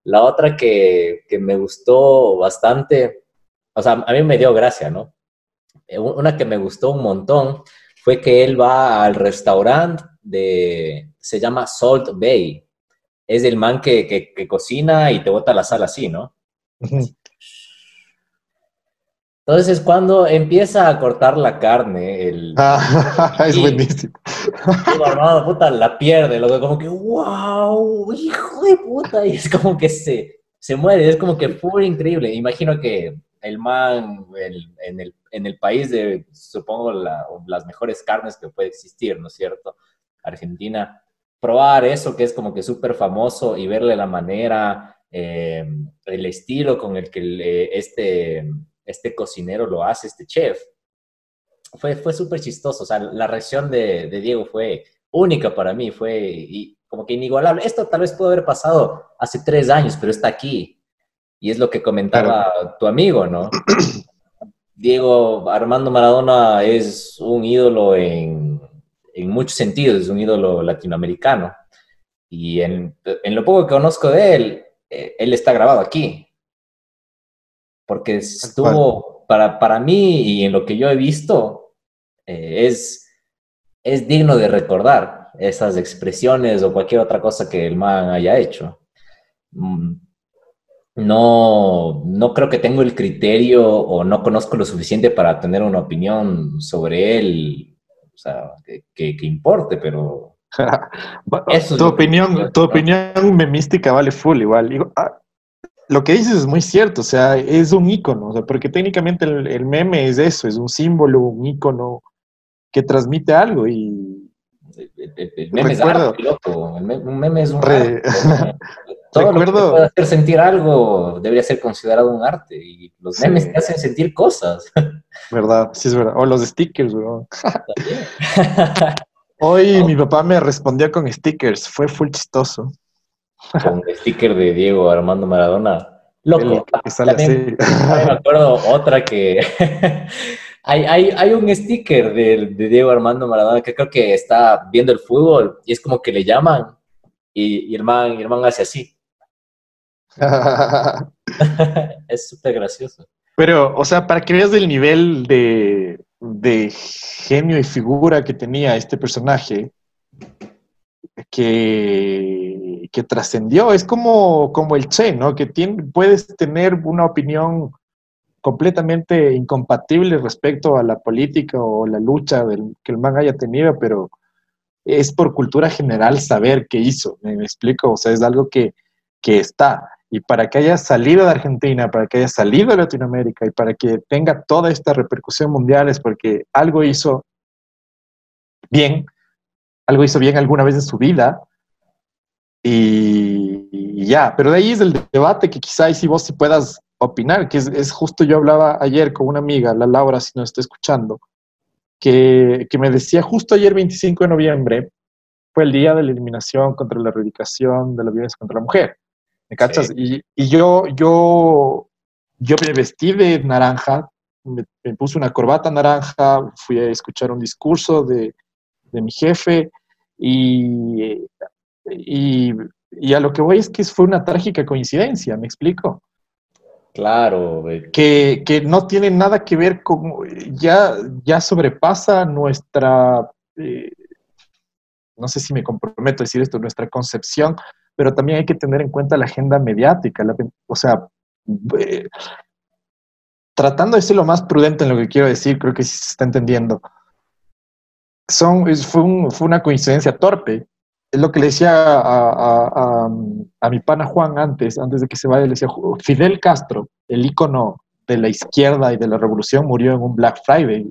Speaker 6: La otra que, que me gustó bastante, o sea, a mí me dio gracia, ¿no? Eh, Una que me gustó un montón fue que él va al restaurante de, se llama Salt Bay. Es el man que, que, cocina y te bota la sal así, ¿no? Entonces, cuando empieza a cortar la carne, el
Speaker 1: Ah, es
Speaker 6: Sí.
Speaker 1: buenísimo.
Speaker 6: Puta, la pierde, lo que como que, wow, hijo de puta, y es como que se, se muere, es como que fue increíble. Imagino que el man el- en, el, en el país de, supongo, la- las mejores carnes que puede existir, ¿no es cierto? Argentina, probar eso que es como que súper famoso y verle la manera, eh, el estilo con el que el, eh, este, este cocinero lo hace, este chef, fue, fue súper chistoso. O sea, la reacción de, de Diego fue única para mí, fue y, como que inigualable. Esto tal vez pudo haber pasado hace tres años, pero está aquí. Y es lo que comentaba tu amigo, ¿no? Diego Armando Maradona es un ídolo en, en muchos sentidos, es un ídolo latinoamericano. Y en, en lo poco que conozco de él, eh, él está grabado aquí. Porque estuvo, para, para mí y en lo que yo he visto, eh, es, es digno de recordar esas expresiones o cualquier otra cosa que el man haya hecho. Mm, No, no creo que tengo el criterio o no conozco lo suficiente para tener una opinión sobre él, o sea, que, que- que importe, pero Eso es
Speaker 1: tu opinión, tu opinión memística vale full igual. Ah, lo que dices es muy cierto, o sea, es un ícono, o sea, porque técnicamente el, el meme es eso, es un símbolo, un ícono que transmite algo y
Speaker 6: el, el- el meme
Speaker 1: Recuerdo.
Speaker 6: es arte, loco. Un meme es un
Speaker 1: Re-
Speaker 6: arte. Todo lo que
Speaker 1: Recuerdo-
Speaker 6: te puede hacer sentir algo debería ser considerado un arte. Y los
Speaker 1: Sí.
Speaker 6: memes te hacen sentir cosas.
Speaker 1: verdad, sí es verdad. O los stickers, weón. Hoy mi papá me respondió con stickers, fue full chistoso.
Speaker 6: Con el sticker de Diego Armando Maradona. Loco.
Speaker 1: El que sale
Speaker 6: también-
Speaker 1: así.
Speaker 6: también me acuerdo otra que hay, hay, hay un sticker de, de Diego Armando Maradona que creo que está viendo el fútbol y es como que le llaman y, y el, man, y el man hace así. es súper gracioso.
Speaker 1: Pero, o sea, para que veas el nivel de, de genio y figura que tenía este personaje, que, que trascendió, es como, como el Che, ¿no? Que tiene, puedes tener una opinión completamente incompatible respecto a la política o la lucha que el man haya tenido, pero es por cultura general saber qué hizo, ¿me, me explico? O sea, es algo que, que está. Y para que haya salido de Argentina, para que haya salido de Latinoamérica y para que tenga toda esta repercusión mundial es porque algo hizo bien, algo hizo bien alguna vez en su vida y, y ya. Pero de ahí es el debate que quizá si vos sí puedas opinar, que es, es justo yo hablaba ayer con una amiga, la Laura, si nos está escuchando, que, que me decía justo ayer 25 de noviembre, fue el día de la eliminación contra la erradicación de la violencia contra la mujer. ¿Me cachas? Y, y yo, yo, yo me vestí de naranja, me, me, puse una corbata naranja, fui a escuchar un discurso de, de mi jefe y, y, y, a lo que voy es que fue una trágica coincidencia, ¿me explico?
Speaker 6: Claro.
Speaker 1: Que, que no tiene nada que ver con, ya, ya sobrepasa nuestra, eh, no sé si me comprometo a decir esto, nuestra concepción, pero también hay que tener en cuenta la agenda mediática, la, o sea, eh, tratando de ser lo más prudente en lo que quiero decir, creo que sí se está entendiendo. Son, fue, un, fue una coincidencia torpe. Es lo que le decía a, a, a, a, mi pana Juan antes, antes de que se vaya, le decía, Fidel Castro, el ícono de la izquierda y de la revolución, murió en un Black Friday,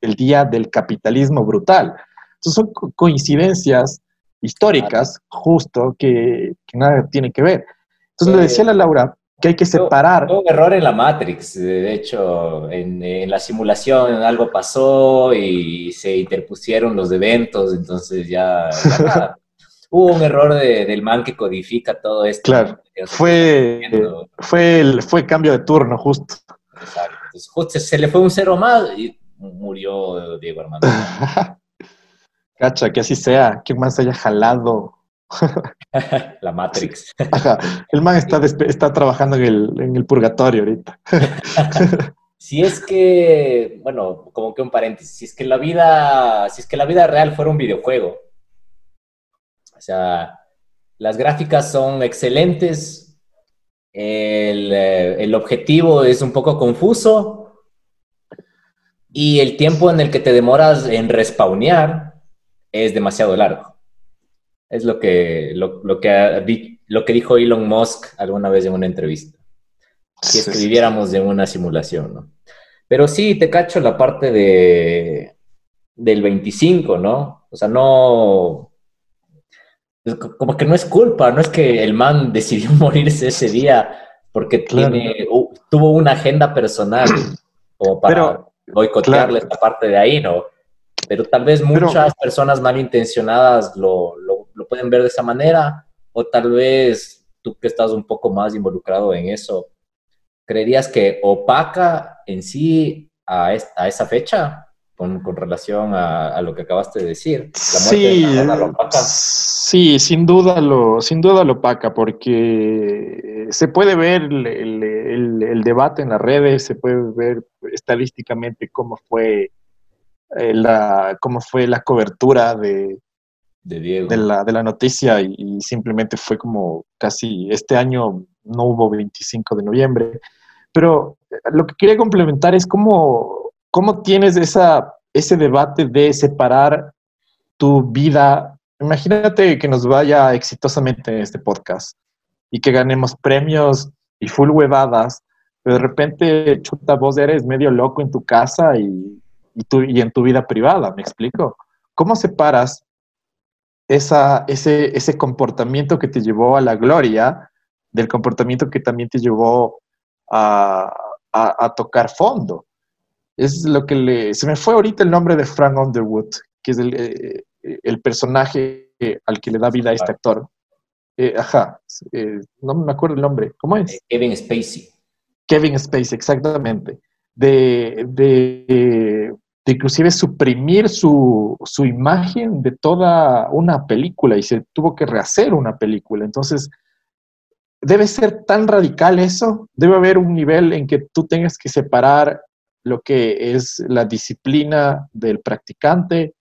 Speaker 1: el día del capitalismo brutal. Entonces son coincidencias históricas, justo, que, que nada tiene que ver. Entonces le decía a la Laura, que hay que separar.
Speaker 6: Fue un error en la Matrix, de hecho, en, en, la simulación algo pasó y se interpusieron los eventos, entonces ya... hubo un error de, del man que codifica todo esto.
Speaker 1: Claro, fue, fue, el, fue cambio de turno, justo.
Speaker 6: Exacto. Entonces, justo se le fue un cero más y murió Diego Armando.
Speaker 1: Cacha, que así sea, que más haya jalado
Speaker 6: la Matrix.
Speaker 1: Ajá. El man está, está trabajando en el, en el purgatorio ahorita.
Speaker 6: si es que, bueno, como que un paréntesis, si es que la vida, si es que la vida real fuera un videojuego, o sea, las gráficas son excelentes, el, el objetivo es un poco confuso y el tiempo en el que te demoras en respawnear es demasiado largo. Es lo que, lo, lo, que, lo que dijo Elon Musk alguna vez en una entrevista. Si es que viviéramos en una simulación, ¿no? Pero sí, te cacho la parte de, del 25, ¿no? O sea, no... Como que no es culpa, no es que el man decidió morirse ese día porque claro. tiene, uh, tuvo una agenda personal como para Pero, boicotearle claro. esta parte de ahí, ¿no? Pero tal vez muchas Pero, personas malintencionadas lo, lo, lo, pueden ver de esa manera, o tal vez tú que estás un poco más involucrado en eso, ¿creerías que opaca en sí a, esta, a esa fecha con, con relación a, a, lo que acabaste de decir?
Speaker 1: sí, de lo sí, sin duda lo, sin duda lo opaca, porque se puede ver el, el, el, el debate en las redes, se puede ver estadísticamente cómo fue eh, la, cómo fue la cobertura de,
Speaker 6: de, Diego.
Speaker 1: de, la, de la noticia y, y, simplemente fue como casi este año no hubo 25 de noviembre. Pero eh, lo que quería complementar es cómo, cómo tienes esa, ese debate de separar tu vida. Imagínate que nos vaya exitosamente en este podcast y que ganemos premios y full huevadas, pero de repente, chuta, vos eres medio loco en tu casa y y, tu, y en tu vida privada, ¿me explico? ¿Cómo separas esa, ese, ese comportamiento que te llevó a la gloria del comportamiento que también te llevó a, a, tocar fondo? Es lo que le... Se me fue ahorita el nombre de Frank Underwood, que es el, eh, el personaje al que le da vida a este actor. Eh, ajá, eh, no me acuerdo el nombre. ¿Cómo es?
Speaker 6: Kevin Spacey.
Speaker 1: Kevin Spacey, exactamente. De, de, de inclusive suprimir su, su, imagen de toda una película y se tuvo que rehacer una película. Entonces, debe ser tan radical eso, debe haber un nivel en que tú tengas que separar lo que es la disciplina del practicante.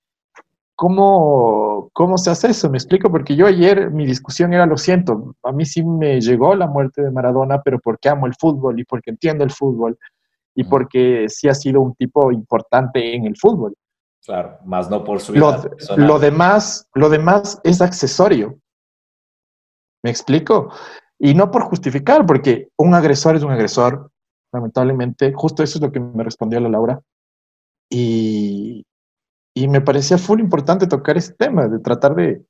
Speaker 1: ¿Cómo, ¿Cómo se hace eso? Me explico, porque yo ayer mi discusión era, lo siento, a mí sí me llegó la muerte de Maradona, pero porque amo el fútbol y porque entiendo el fútbol y porque sí ha sido un tipo importante en el fútbol.
Speaker 6: Claro, más no por su vida
Speaker 1: lo, lo, demás, lo demás es accesorio. ¿Me explico? Y no por justificar, porque un agresor es un agresor, lamentablemente. Justo eso es lo que me respondió la Laura. Y, y me parecía full importante tocar ese tema, de tratar de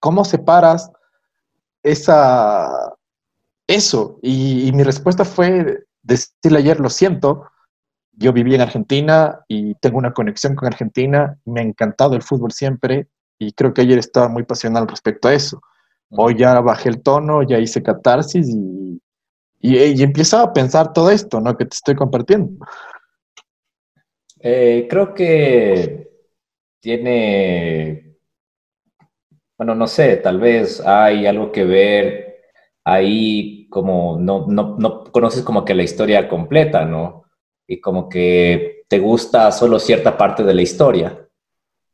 Speaker 1: cómo separas esa, eso. Y, y mi respuesta fue decirle ayer, lo siento, yo viví en Argentina y tengo una conexión con Argentina, me ha encantado el fútbol siempre Y creo que ayer estaba muy pasional respecto a eso. Hoy ya bajé el tono, ya hice catarsis y, y, y empezaba a pensar todo esto, ¿no? Que te estoy compartiendo.
Speaker 6: Eh, creo que tiene, bueno, no sé, tal vez hay algo que ver ahí como no, no, no conoces como que la historia completa, ¿no? Y como que te gusta solo cierta parte de la historia.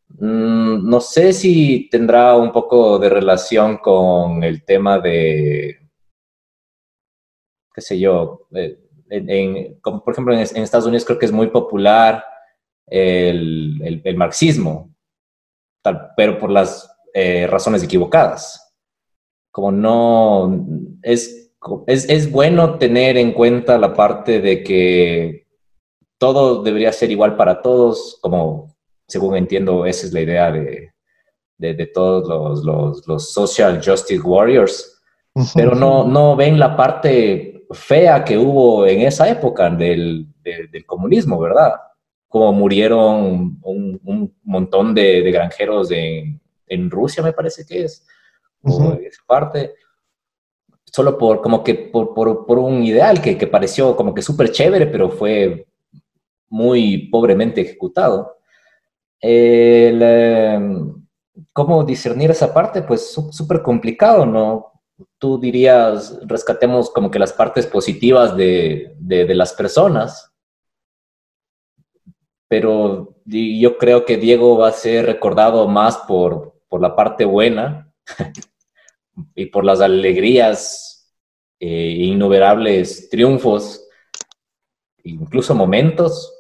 Speaker 6: Mm, no sé si tendrá un poco de relación con el tema de, qué sé yo, eh, en, como por ejemplo en, en, Estados Unidos creo que es muy popular el, el, el marxismo, tal, pero por las eh, razones equivocadas. Como no, es, es, es bueno tener en cuenta la parte de que todo debería ser igual para todos, como según entiendo, esa es la idea de, de, de todos los, los, los, social justice warriors, pero no, no ven la parte fea que hubo en esa época del, del, del comunismo, ¿verdad? Como murieron un, un montón de, de granjeros de, en Rusia, me parece que es, uh -huh. o en esa parte, solo por como que por, por, por un ideal que, que pareció como que súper chévere, pero fue muy pobremente ejecutado. El, eh, ¿Cómo discernir esa parte? Pues súper complicado, ¿no? Tú dirías, rescatemos como que las partes positivas de, de, las personas, pero yo creo que Diego va a ser recordado más por, por la parte buena y por las alegrías e innumerables triunfos, incluso momentos,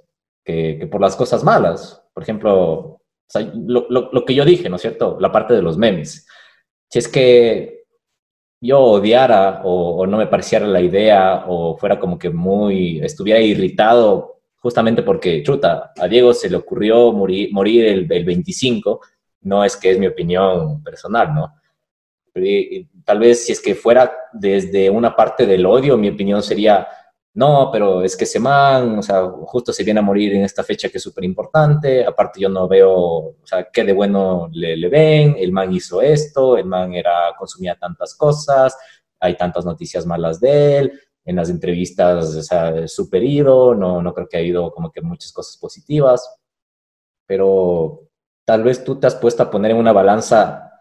Speaker 6: que, que, por las cosas malas. Por ejemplo, lo, lo, lo, que yo dije, ¿no es cierto? La parte de los memes. Si es que yo odiara o, no me pareciera la idea o fuera como que muy, estuviera irritado justamente porque, chuta, a Diego se le ocurrió morir, morir el, el 25, no es que es mi opinión personal, ¿no? Tal vez si es que fuera desde una parte del odio, mi opinión sería, no, pero es que ese man, o sea, justo se viene a morir en esta fecha que es súper importante, aparte yo no veo, o sea, qué de bueno le, ven, el man hizo esto, el man era, consumía tantas cosas, hay tantas noticias malas de él, en las entrevistas, o sea, súper ido, no, no creo que ha habido como que muchas cosas positivas, pero tal vez tú te has puesto a poner en una balanza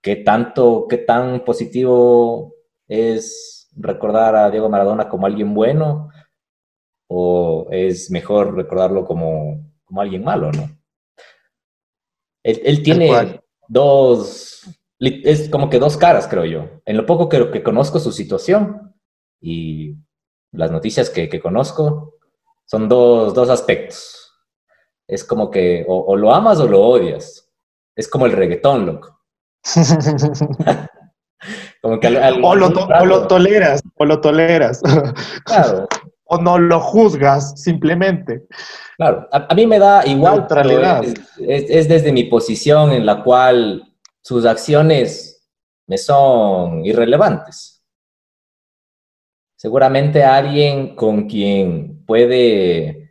Speaker 6: qué tanto, qué tan positivo es recordar a Diego Maradona como alguien bueno o es mejor recordarlo como, como alguien malo, ¿no? Él, él tiene dos, es como que dos caras, creo yo. En lo poco que, que conozco su situación y las noticias que, que conozco, son dos, dos aspectos es como que o, o, lo amas o lo odias. Es como el reggaetón, loco.
Speaker 1: como que al, al, o, lo to, o, lo toleras, o lo toleras.
Speaker 6: Claro.
Speaker 1: o no lo juzgas, simplemente.
Speaker 6: Claro, a, a mí me da igual, es, es, es, desde mi posición en la cual sus acciones me son irrelevantes. Seguramente alguien con quien puede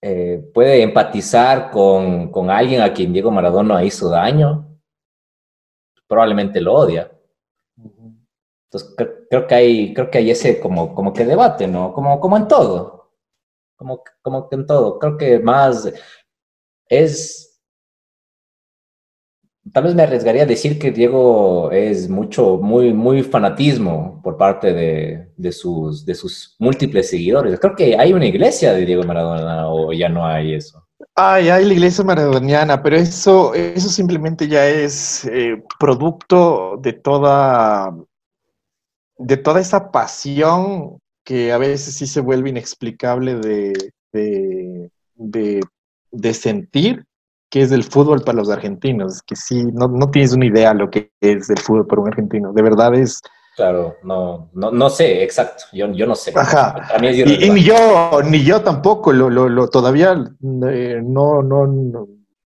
Speaker 6: eh, puede empatizar con, con, alguien a quien Diego Maradona hizo daño, probablemente lo odia. Entonces, creo que hay, creo que hay ese como, como que debate, ¿no? Como, como en todo. Como, como que en todo. Creo que más es tal vez me arriesgaría a decir que Diego es mucho, muy, muy fanatismo por parte de, de, sus, de sus múltiples seguidores. Creo que hay una iglesia de Diego Maradona o ya no hay eso.
Speaker 1: Ay, hay la iglesia maradoniana, pero eso, eso simplemente ya es eh, producto de toda, de toda esa pasión que a veces sí se vuelve inexplicable de, de, de, sentir que es del fútbol para los argentinos, que sí, no, no tienes una idea lo que es del fútbol para un argentino, de verdad es...
Speaker 6: Claro, no, no, no sé, exacto, yo, yo no sé.
Speaker 1: Ajá. A mí es y, y, ni yo, ni yo tampoco, lo, lo, lo todavía eh, no, no, no,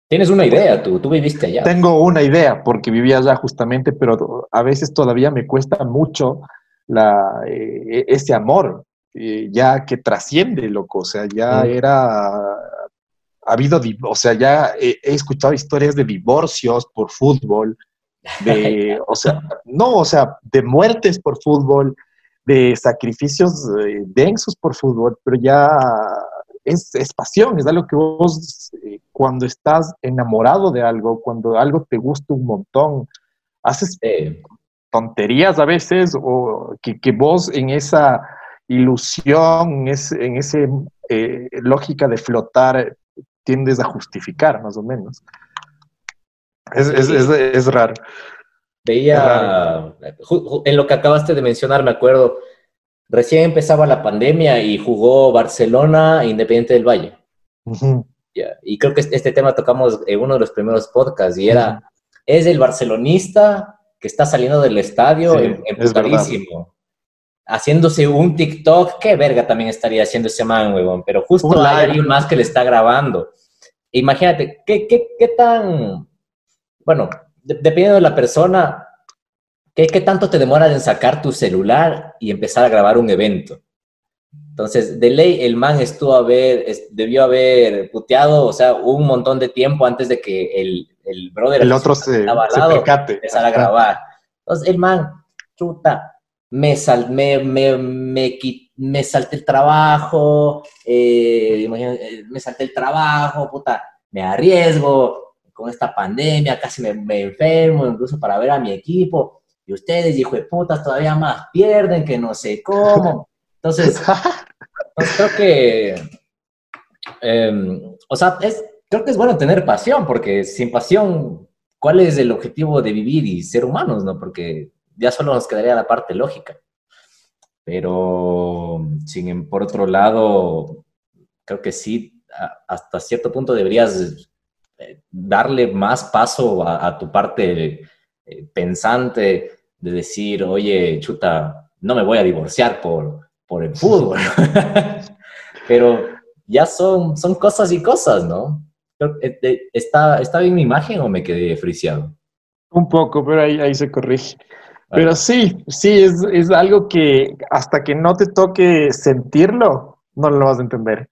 Speaker 6: Tienes una idea, tú, tú viviste allá.
Speaker 1: Tengo una idea, porque vivía allá justamente, pero a veces todavía me cuesta mucho la, eh, ese amor, eh, ya que trasciende, loco, o sea, ya mm. era ha habido, o sea, ya he escuchado historias de divorcios por fútbol, de, o sea, no, o sea, de muertes por fútbol, de sacrificios eh, densos por fútbol, pero ya es, es pasión, es algo que vos, eh, cuando estás enamorado de algo, cuando algo te gusta un montón, haces
Speaker 6: Eh,
Speaker 1: tonterías a veces, o que, que vos en esa ilusión, en ese eh, lógica de flotar, tiendes a justificar, más o menos. Es, es, es, es raro.
Speaker 6: Veía, en lo que acabaste de mencionar, me acuerdo, recién empezaba la pandemia y jugó Barcelona e Independiente del Valle. Ya, Y creo que este tema tocamos en uno de los primeros podcasts y era, es el barcelonista que está saliendo del estadio
Speaker 1: Sí,
Speaker 6: en-
Speaker 1: es
Speaker 6: emputadísimo, haciéndose un TikTok, qué verga también estaría haciendo ese man, huevón, pero justo
Speaker 1: Un
Speaker 6: hay alguien más que le está grabando. Imagínate, ¿qué, qué, qué tan, bueno, de- dependiendo de la persona, ¿qué, ¿qué tanto te demoras en sacar tu celular y empezar a grabar un evento? Entonces, de ley, el man estuvo a ver, es- debió haber puteado, o sea, un montón de tiempo antes de que el, el brother
Speaker 1: El otro se,
Speaker 6: estaba
Speaker 1: se
Speaker 6: lado,
Speaker 1: percate.
Speaker 6: empezara a grabar. Entonces, el man, chuta, me, sal, me, me, me, me salté el trabajo, eh, eh, me salté el trabajo, puta, me arriesgo con esta pandemia, casi me, me enfermo, incluso para ver a mi equipo, y ustedes, hijo de putas, todavía más pierden que no sé cómo. Entonces, entonces, creo que, eh, o sea, es, creo que es bueno tener pasión, porque sin pasión, ¿cuál es el objetivo de vivir y ser humanos, no? Porque ya solo nos quedaría la parte lógica. Pero, sin, em, por otro lado, creo que sí, hasta cierto punto deberías darle más paso a, a tu parte eh, pensante de decir, oye, chuta, no me voy a divorciar por, por el fútbol. Pero ya son, son cosas y cosas, ¿no? Que, eh, ¿Está, ¿Está bien mi imagen o me quedé friciado?
Speaker 1: Un poco, pero ahí, ahí se corrige. Pero sí, sí, es, es algo que hasta que no te toque sentirlo, no lo vas a entender.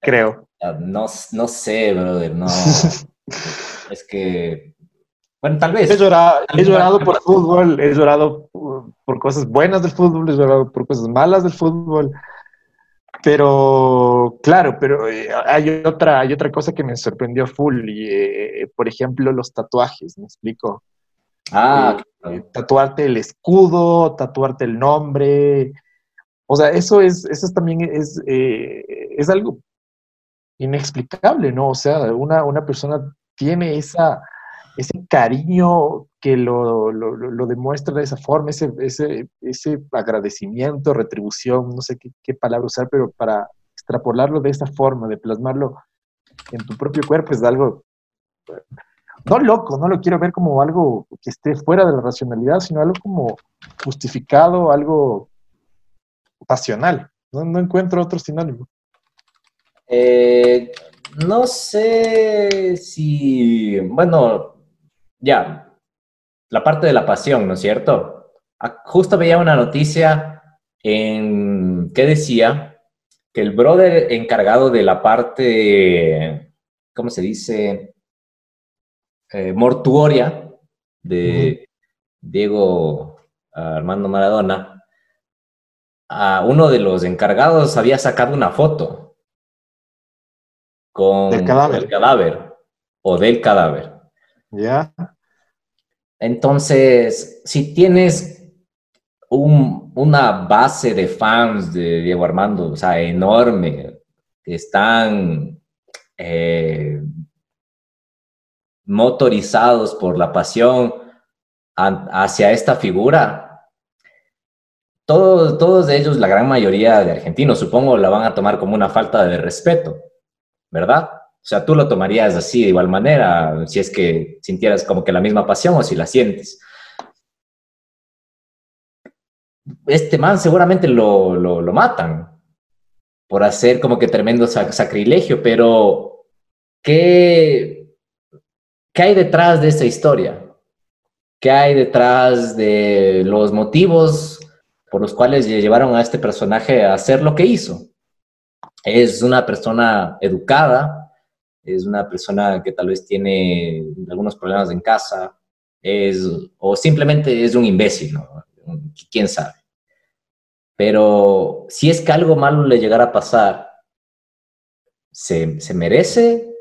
Speaker 1: Creo.
Speaker 6: No, no sé, brother, no. es que, bueno, tal vez.
Speaker 1: He llorado, he llorado por fútbol, he llorado por por cosas buenas del fútbol, he llorado por cosas malas del fútbol. Pero, claro, pero eh, hay otra, hay otra cosa que me sorprendió full, y, eh, por ejemplo, los tatuajes, ¿me explico?
Speaker 6: Ah,
Speaker 1: Eh, tatuarte el escudo, tatuarte el nombre. O sea, eso es, eso es también es, eh, es algo inexplicable, ¿no? O sea, una, una persona tiene esa, ese cariño que lo, lo, demuestra de esa forma, ese, ese, ese agradecimiento, retribución, no sé qué, qué palabra usar, pero para extrapolarlo de esa forma, de plasmarlo en tu propio cuerpo, es algo no loco, no lo quiero ver como algo que esté fuera de la racionalidad, sino algo como justificado, algo pasional. No, no encuentro otro sinónimo.
Speaker 6: Eh, no sé si, bueno, ya, la parte de la pasión, ¿no es cierto? Ah, Justo veía una noticia en que decía que el brother encargado de la parte, ¿cómo se dice? Eh, mortuoria de Diego Armando Maradona, a uno de los encargados había sacado una foto con
Speaker 1: cadáver.
Speaker 6: el cadáver o del cadáver.
Speaker 1: ¿Ya?
Speaker 6: Entonces, si tienes un- una base de fans de Diego Armando, o sea, enorme, que están eh, motorizados por la pasión hacia esta figura, todos, todos ellos, la gran mayoría de argentinos, supongo, la van a tomar como una falta de respeto, ¿verdad? O sea, tú lo tomarías así de igual manera, si es que sintieras como que la misma pasión o si la sientes. Este man seguramente lo, lo, lo matan por hacer como que tremendo sac- sacrilegio, pero ¿qué, ¿qué hay detrás de esa historia? ¿Qué hay detrás de los motivos por los cuales lle- llevaron a este personaje a hacer lo que hizo? Es una persona educada, es una persona que tal vez tiene algunos problemas en casa, es, o simplemente es un imbécil, ¿no? ¿Quién sabe? Pero si es que algo malo le llegara a pasar, ¿se, se merece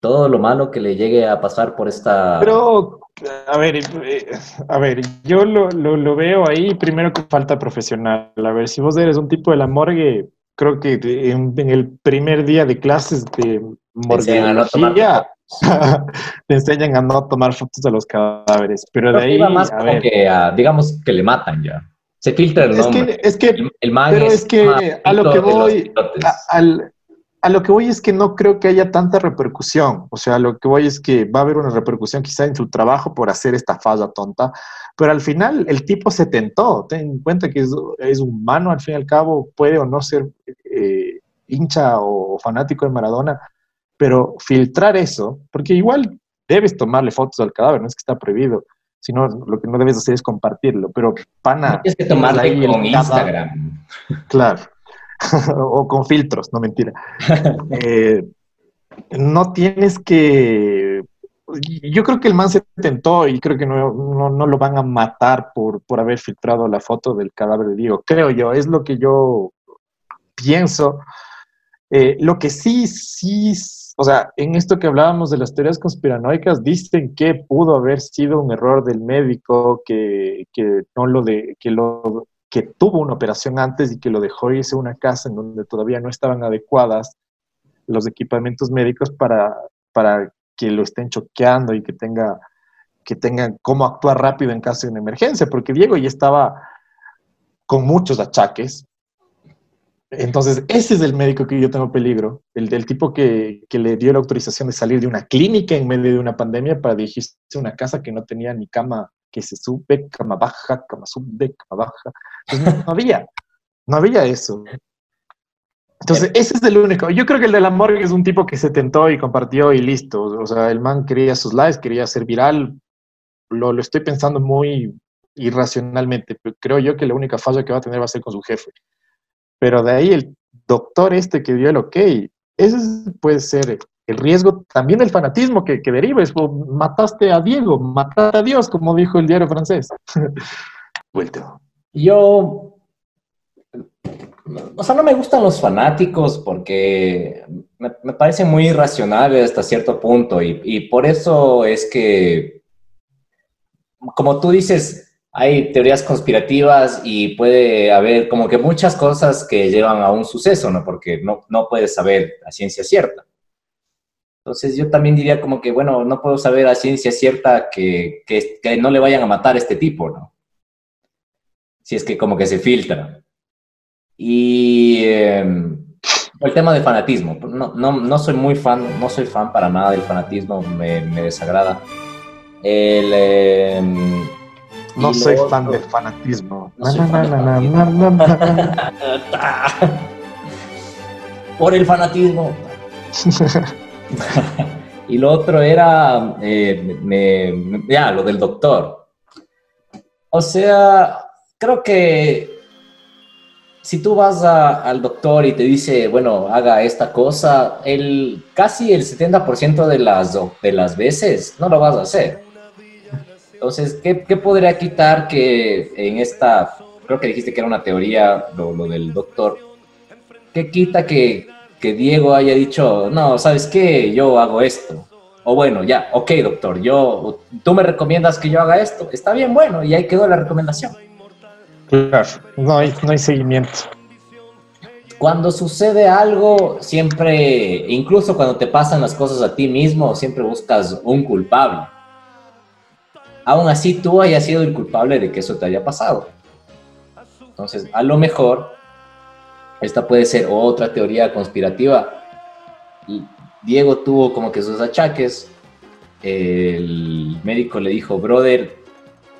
Speaker 6: todo lo malo que le llegue a pasar por esta...
Speaker 1: Pero, a ver, eh, a ver, yo lo, lo, veo ahí primero que falta profesional. A ver, si vos eres un tipo de la morgue, creo que en, en el primer día de clases de morgueología te enseñan a no tomar fotos de los cadáveres. Pero de
Speaker 6: Creo
Speaker 1: ahí,
Speaker 6: iba más
Speaker 1: a
Speaker 6: como
Speaker 1: ver,
Speaker 6: que, a, digamos, que le matan ya. Se filtra el
Speaker 1: es
Speaker 6: nombre.
Speaker 1: que, es que
Speaker 6: el, el man
Speaker 1: pero es que a lo que voy-
Speaker 6: pilotes.
Speaker 1: a, al- a lo que voy es que no creo que haya tanta repercusión. O sea, a lo que voy es que va a haber una repercusión quizá en su trabajo por hacer esta falla tonta, pero al final el tipo se tentó. Ten en cuenta que es, es humano, al fin y al cabo, puede o no ser eh, hincha o fanático de Maradona, pero filtrar eso, porque igual debes tomarle fotos al cadáver, no es que está prohibido, sino lo que no debes hacer es compartirlo, pero pana...
Speaker 6: Tienes que tomarte
Speaker 1: ahí
Speaker 6: con Instagram.
Speaker 1: Claro. o con filtros, no mentira. Eh, no tienes que. Yo creo que el man se tentó y creo que no, no, no lo van a matar por, por haber filtrado la foto del cadáver de Diego. Creo yo, es lo que yo pienso. Eh, lo que sí, sí, o sea, en esto que hablábamos de las teorías conspiranoicas, dicen que pudo haber sido un error del médico, que, que no lo de, que lo que tuvo una operación antes y que lo dejó irse a una casa en donde todavía no estaban adecuadas los equipamientos médicos para, para que lo estén choqueando y que tenga que tengan cómo actuar rápido en caso de una emergencia, porque Diego ya estaba con muchos achaques. Entonces, ese es el médico que yo tengo peligro, el del tipo que, que le dio la autorización de salir de una clínica en medio de una pandemia para dirigirse a una casa que no tenía ni cama que se sube, cama baja, cama sube, cama baja. Entonces, no, no había, no había eso. Entonces, ese es el único. Yo creo que el de la morgue es un tipo que se tentó y compartió y listo. O sea, el man quería sus likes, quería ser viral. Lo, lo estoy pensando muy irracionalmente. pero creo yo que la única falla que va a tener va a ser con su jefe. Pero de ahí el doctor este que dio el ok, ese es- puede ser el riesgo también del fanatismo que, que deriva. Es, mataste a Diego, mataste a Dios, como dijo el diario francés. Vuelto.
Speaker 6: Yo, o sea, no me gustan los fanáticos porque me, me parecen muy irracionales hasta cierto punto y, y por eso es que, como tú dices, hay teorías conspirativas y puede haber como que muchas cosas que llevan a un suceso, ¿no? Porque no, no puedes saber a ciencia cierta. Entonces yo también diría como que, bueno, no puedo saber a ciencia cierta que, que, que no le vayan a matar a este tipo, ¿no? si es que como que se filtra. Y eh, el tema del fanatismo, no, no, no soy muy fan, no soy fan para nada del fanatismo, me, me desagrada. El, eh,
Speaker 1: No soy fan del fanatismo.
Speaker 6: No soy fan del. Por el fanatismo. y lo otro era, eh, me- me- ya, lo del doctor. O sea, creo que si tú vas al doctor y te dice, bueno, haga esta cosa, el, casi el 70% de las, de las veces no lo vas a hacer. Entonces, ¿qué, qué podría quitar que en esta, creo que dijiste que era una teoría, lo, lo del doctor, ¿qué quita que, que Diego haya dicho, no, ¿sabes qué? Yo hago esto. O bueno, ya, ok, doctor, yo, tú me recomiendas que yo haga esto. Está bien, bueno, y ahí quedó la recomendación.
Speaker 1: Claro, no hay, no hay seguimiento.
Speaker 6: Cuando sucede algo, siempre, incluso cuando te pasan las cosas a ti mismo, siempre buscas un culpable. Aún así, tú hayas sido el culpable de que eso te haya pasado. Entonces, a lo mejor, esta puede ser otra teoría conspirativa. Diego tuvo como que sus achaques. El médico le dijo, brother,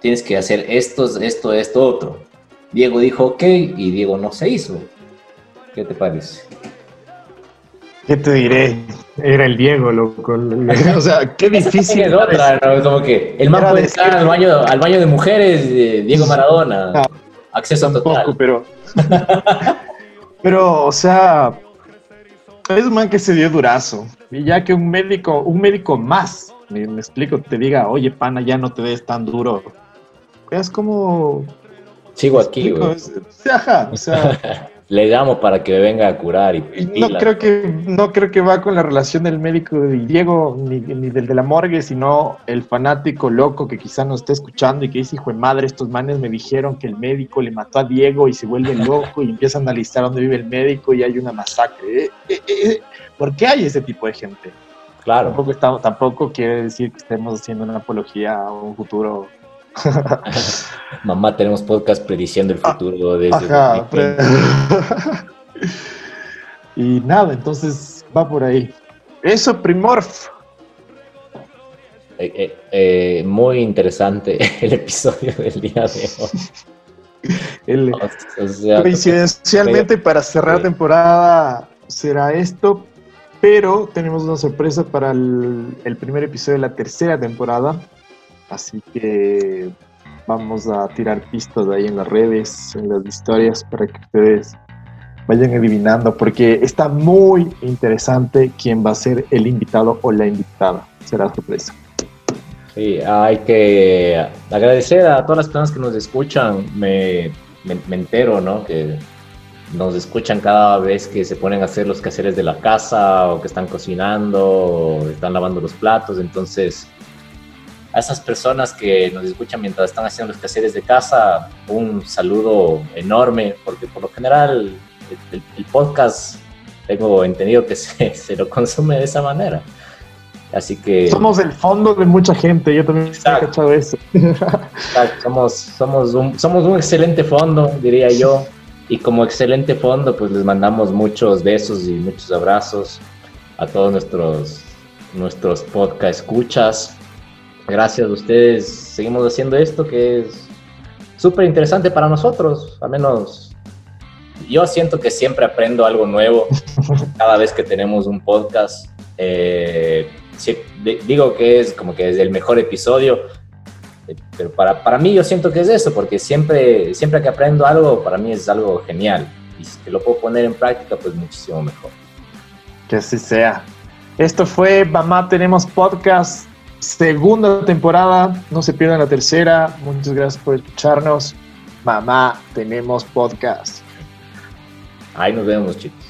Speaker 6: tienes que hacer esto, esto, esto, otro. Diego dijo, ok, y Diego no se hizo. ¿Qué te parece?
Speaker 1: ¿Qué te diré? Era el Diego, loco. O sea, qué difícil.
Speaker 6: Es otra, ¿no? Como que el
Speaker 1: Era
Speaker 6: puede estar al baño, al baño de mujeres, de Diego Maradona.
Speaker 1: No,
Speaker 6: Acceso
Speaker 1: Tampoco,
Speaker 6: total.
Speaker 1: pero. pero, o sea. Es un man que se dio durazo. Y ya que un médico, un médico más, me, me explico, te diga, oye, pana, ya no te des tan duro. Es como.
Speaker 6: Sigo aquí, güey.
Speaker 1: Ajá, o sea,
Speaker 6: Le llamo para que venga a curar y, y
Speaker 1: no creo que no creo que va con la relación del médico y Diego ni, ni del de la morgue, sino el fanático loco que quizá nos esté escuchando y que dice, hijo de madre, estos manes me dijeron que el médico le mató a Diego y se vuelve loco y empieza a analizar dónde vive el médico y hay una masacre. Eh, eh, eh, ¿Por qué hay ese tipo de gente?
Speaker 6: Claro.
Speaker 1: Tampoco, estamos, tampoco quiere decir que estemos haciendo una apología a un futuro.
Speaker 6: Mamá, tenemos podcast prediciendo el futuro desde
Speaker 1: Ajá,
Speaker 6: 2020.
Speaker 1: pre- y nada, entonces va por ahí. Eso, Primorph.
Speaker 6: Eh, eh, eh, muy interesante el episodio del día de hoy.
Speaker 1: El-
Speaker 6: O sea,
Speaker 1: coincidencialmente, para cerrar temporada será esto, pero tenemos una sorpresa para el, el primer episodio de la tercera temporada. Así que vamos a tirar pistas ahí en las redes, en las historias, para que ustedes vayan adivinando, porque está muy interesante quién va a ser el invitado o la invitada. Será sorpresa.
Speaker 6: Sí, hay que agradecer a todas las personas que nos escuchan. Me, entero, ¿no? Que nos escuchan cada vez que se ponen a hacer los quehaceres de la casa o que están cocinando o están lavando los platos. Entonces, a esas personas que nos escuchan mientras están haciendo los quehaceres de casa, un saludo enorme, porque por lo general el, el- el podcast tengo entendido que se, se lo consume de esa manera. Así que...
Speaker 1: Somos el fondo de mucha gente, yo también he
Speaker 6: Exacto.
Speaker 1: cachado eso.
Speaker 6: Exacto, Somos, somos, un, somos un excelente fondo, diría yo. Y como excelente fondo, pues les mandamos muchos besos y muchos abrazos a todos nuestros, nuestros podcast escuchas. Gracias a ustedes. Seguimos haciendo esto que es súper interesante para nosotros. Al menos yo siento que siempre aprendo algo nuevo cada vez que tenemos un podcast. Eh, sí, di- digo que es como que es el mejor episodio, eh, pero para, para mí yo siento que es eso, porque siempre, siempre que aprendo algo, para mí es algo genial. Y si que lo puedo poner en práctica, pues muchísimo mejor.
Speaker 1: Que así sea. Esto fue Mamá Tenemos Podcast, segunda temporada. No se pierdan la tercera. Muchas gracias por escucharnos. Mamá Tenemos Podcast.
Speaker 6: Ahí nos vemos, chicos.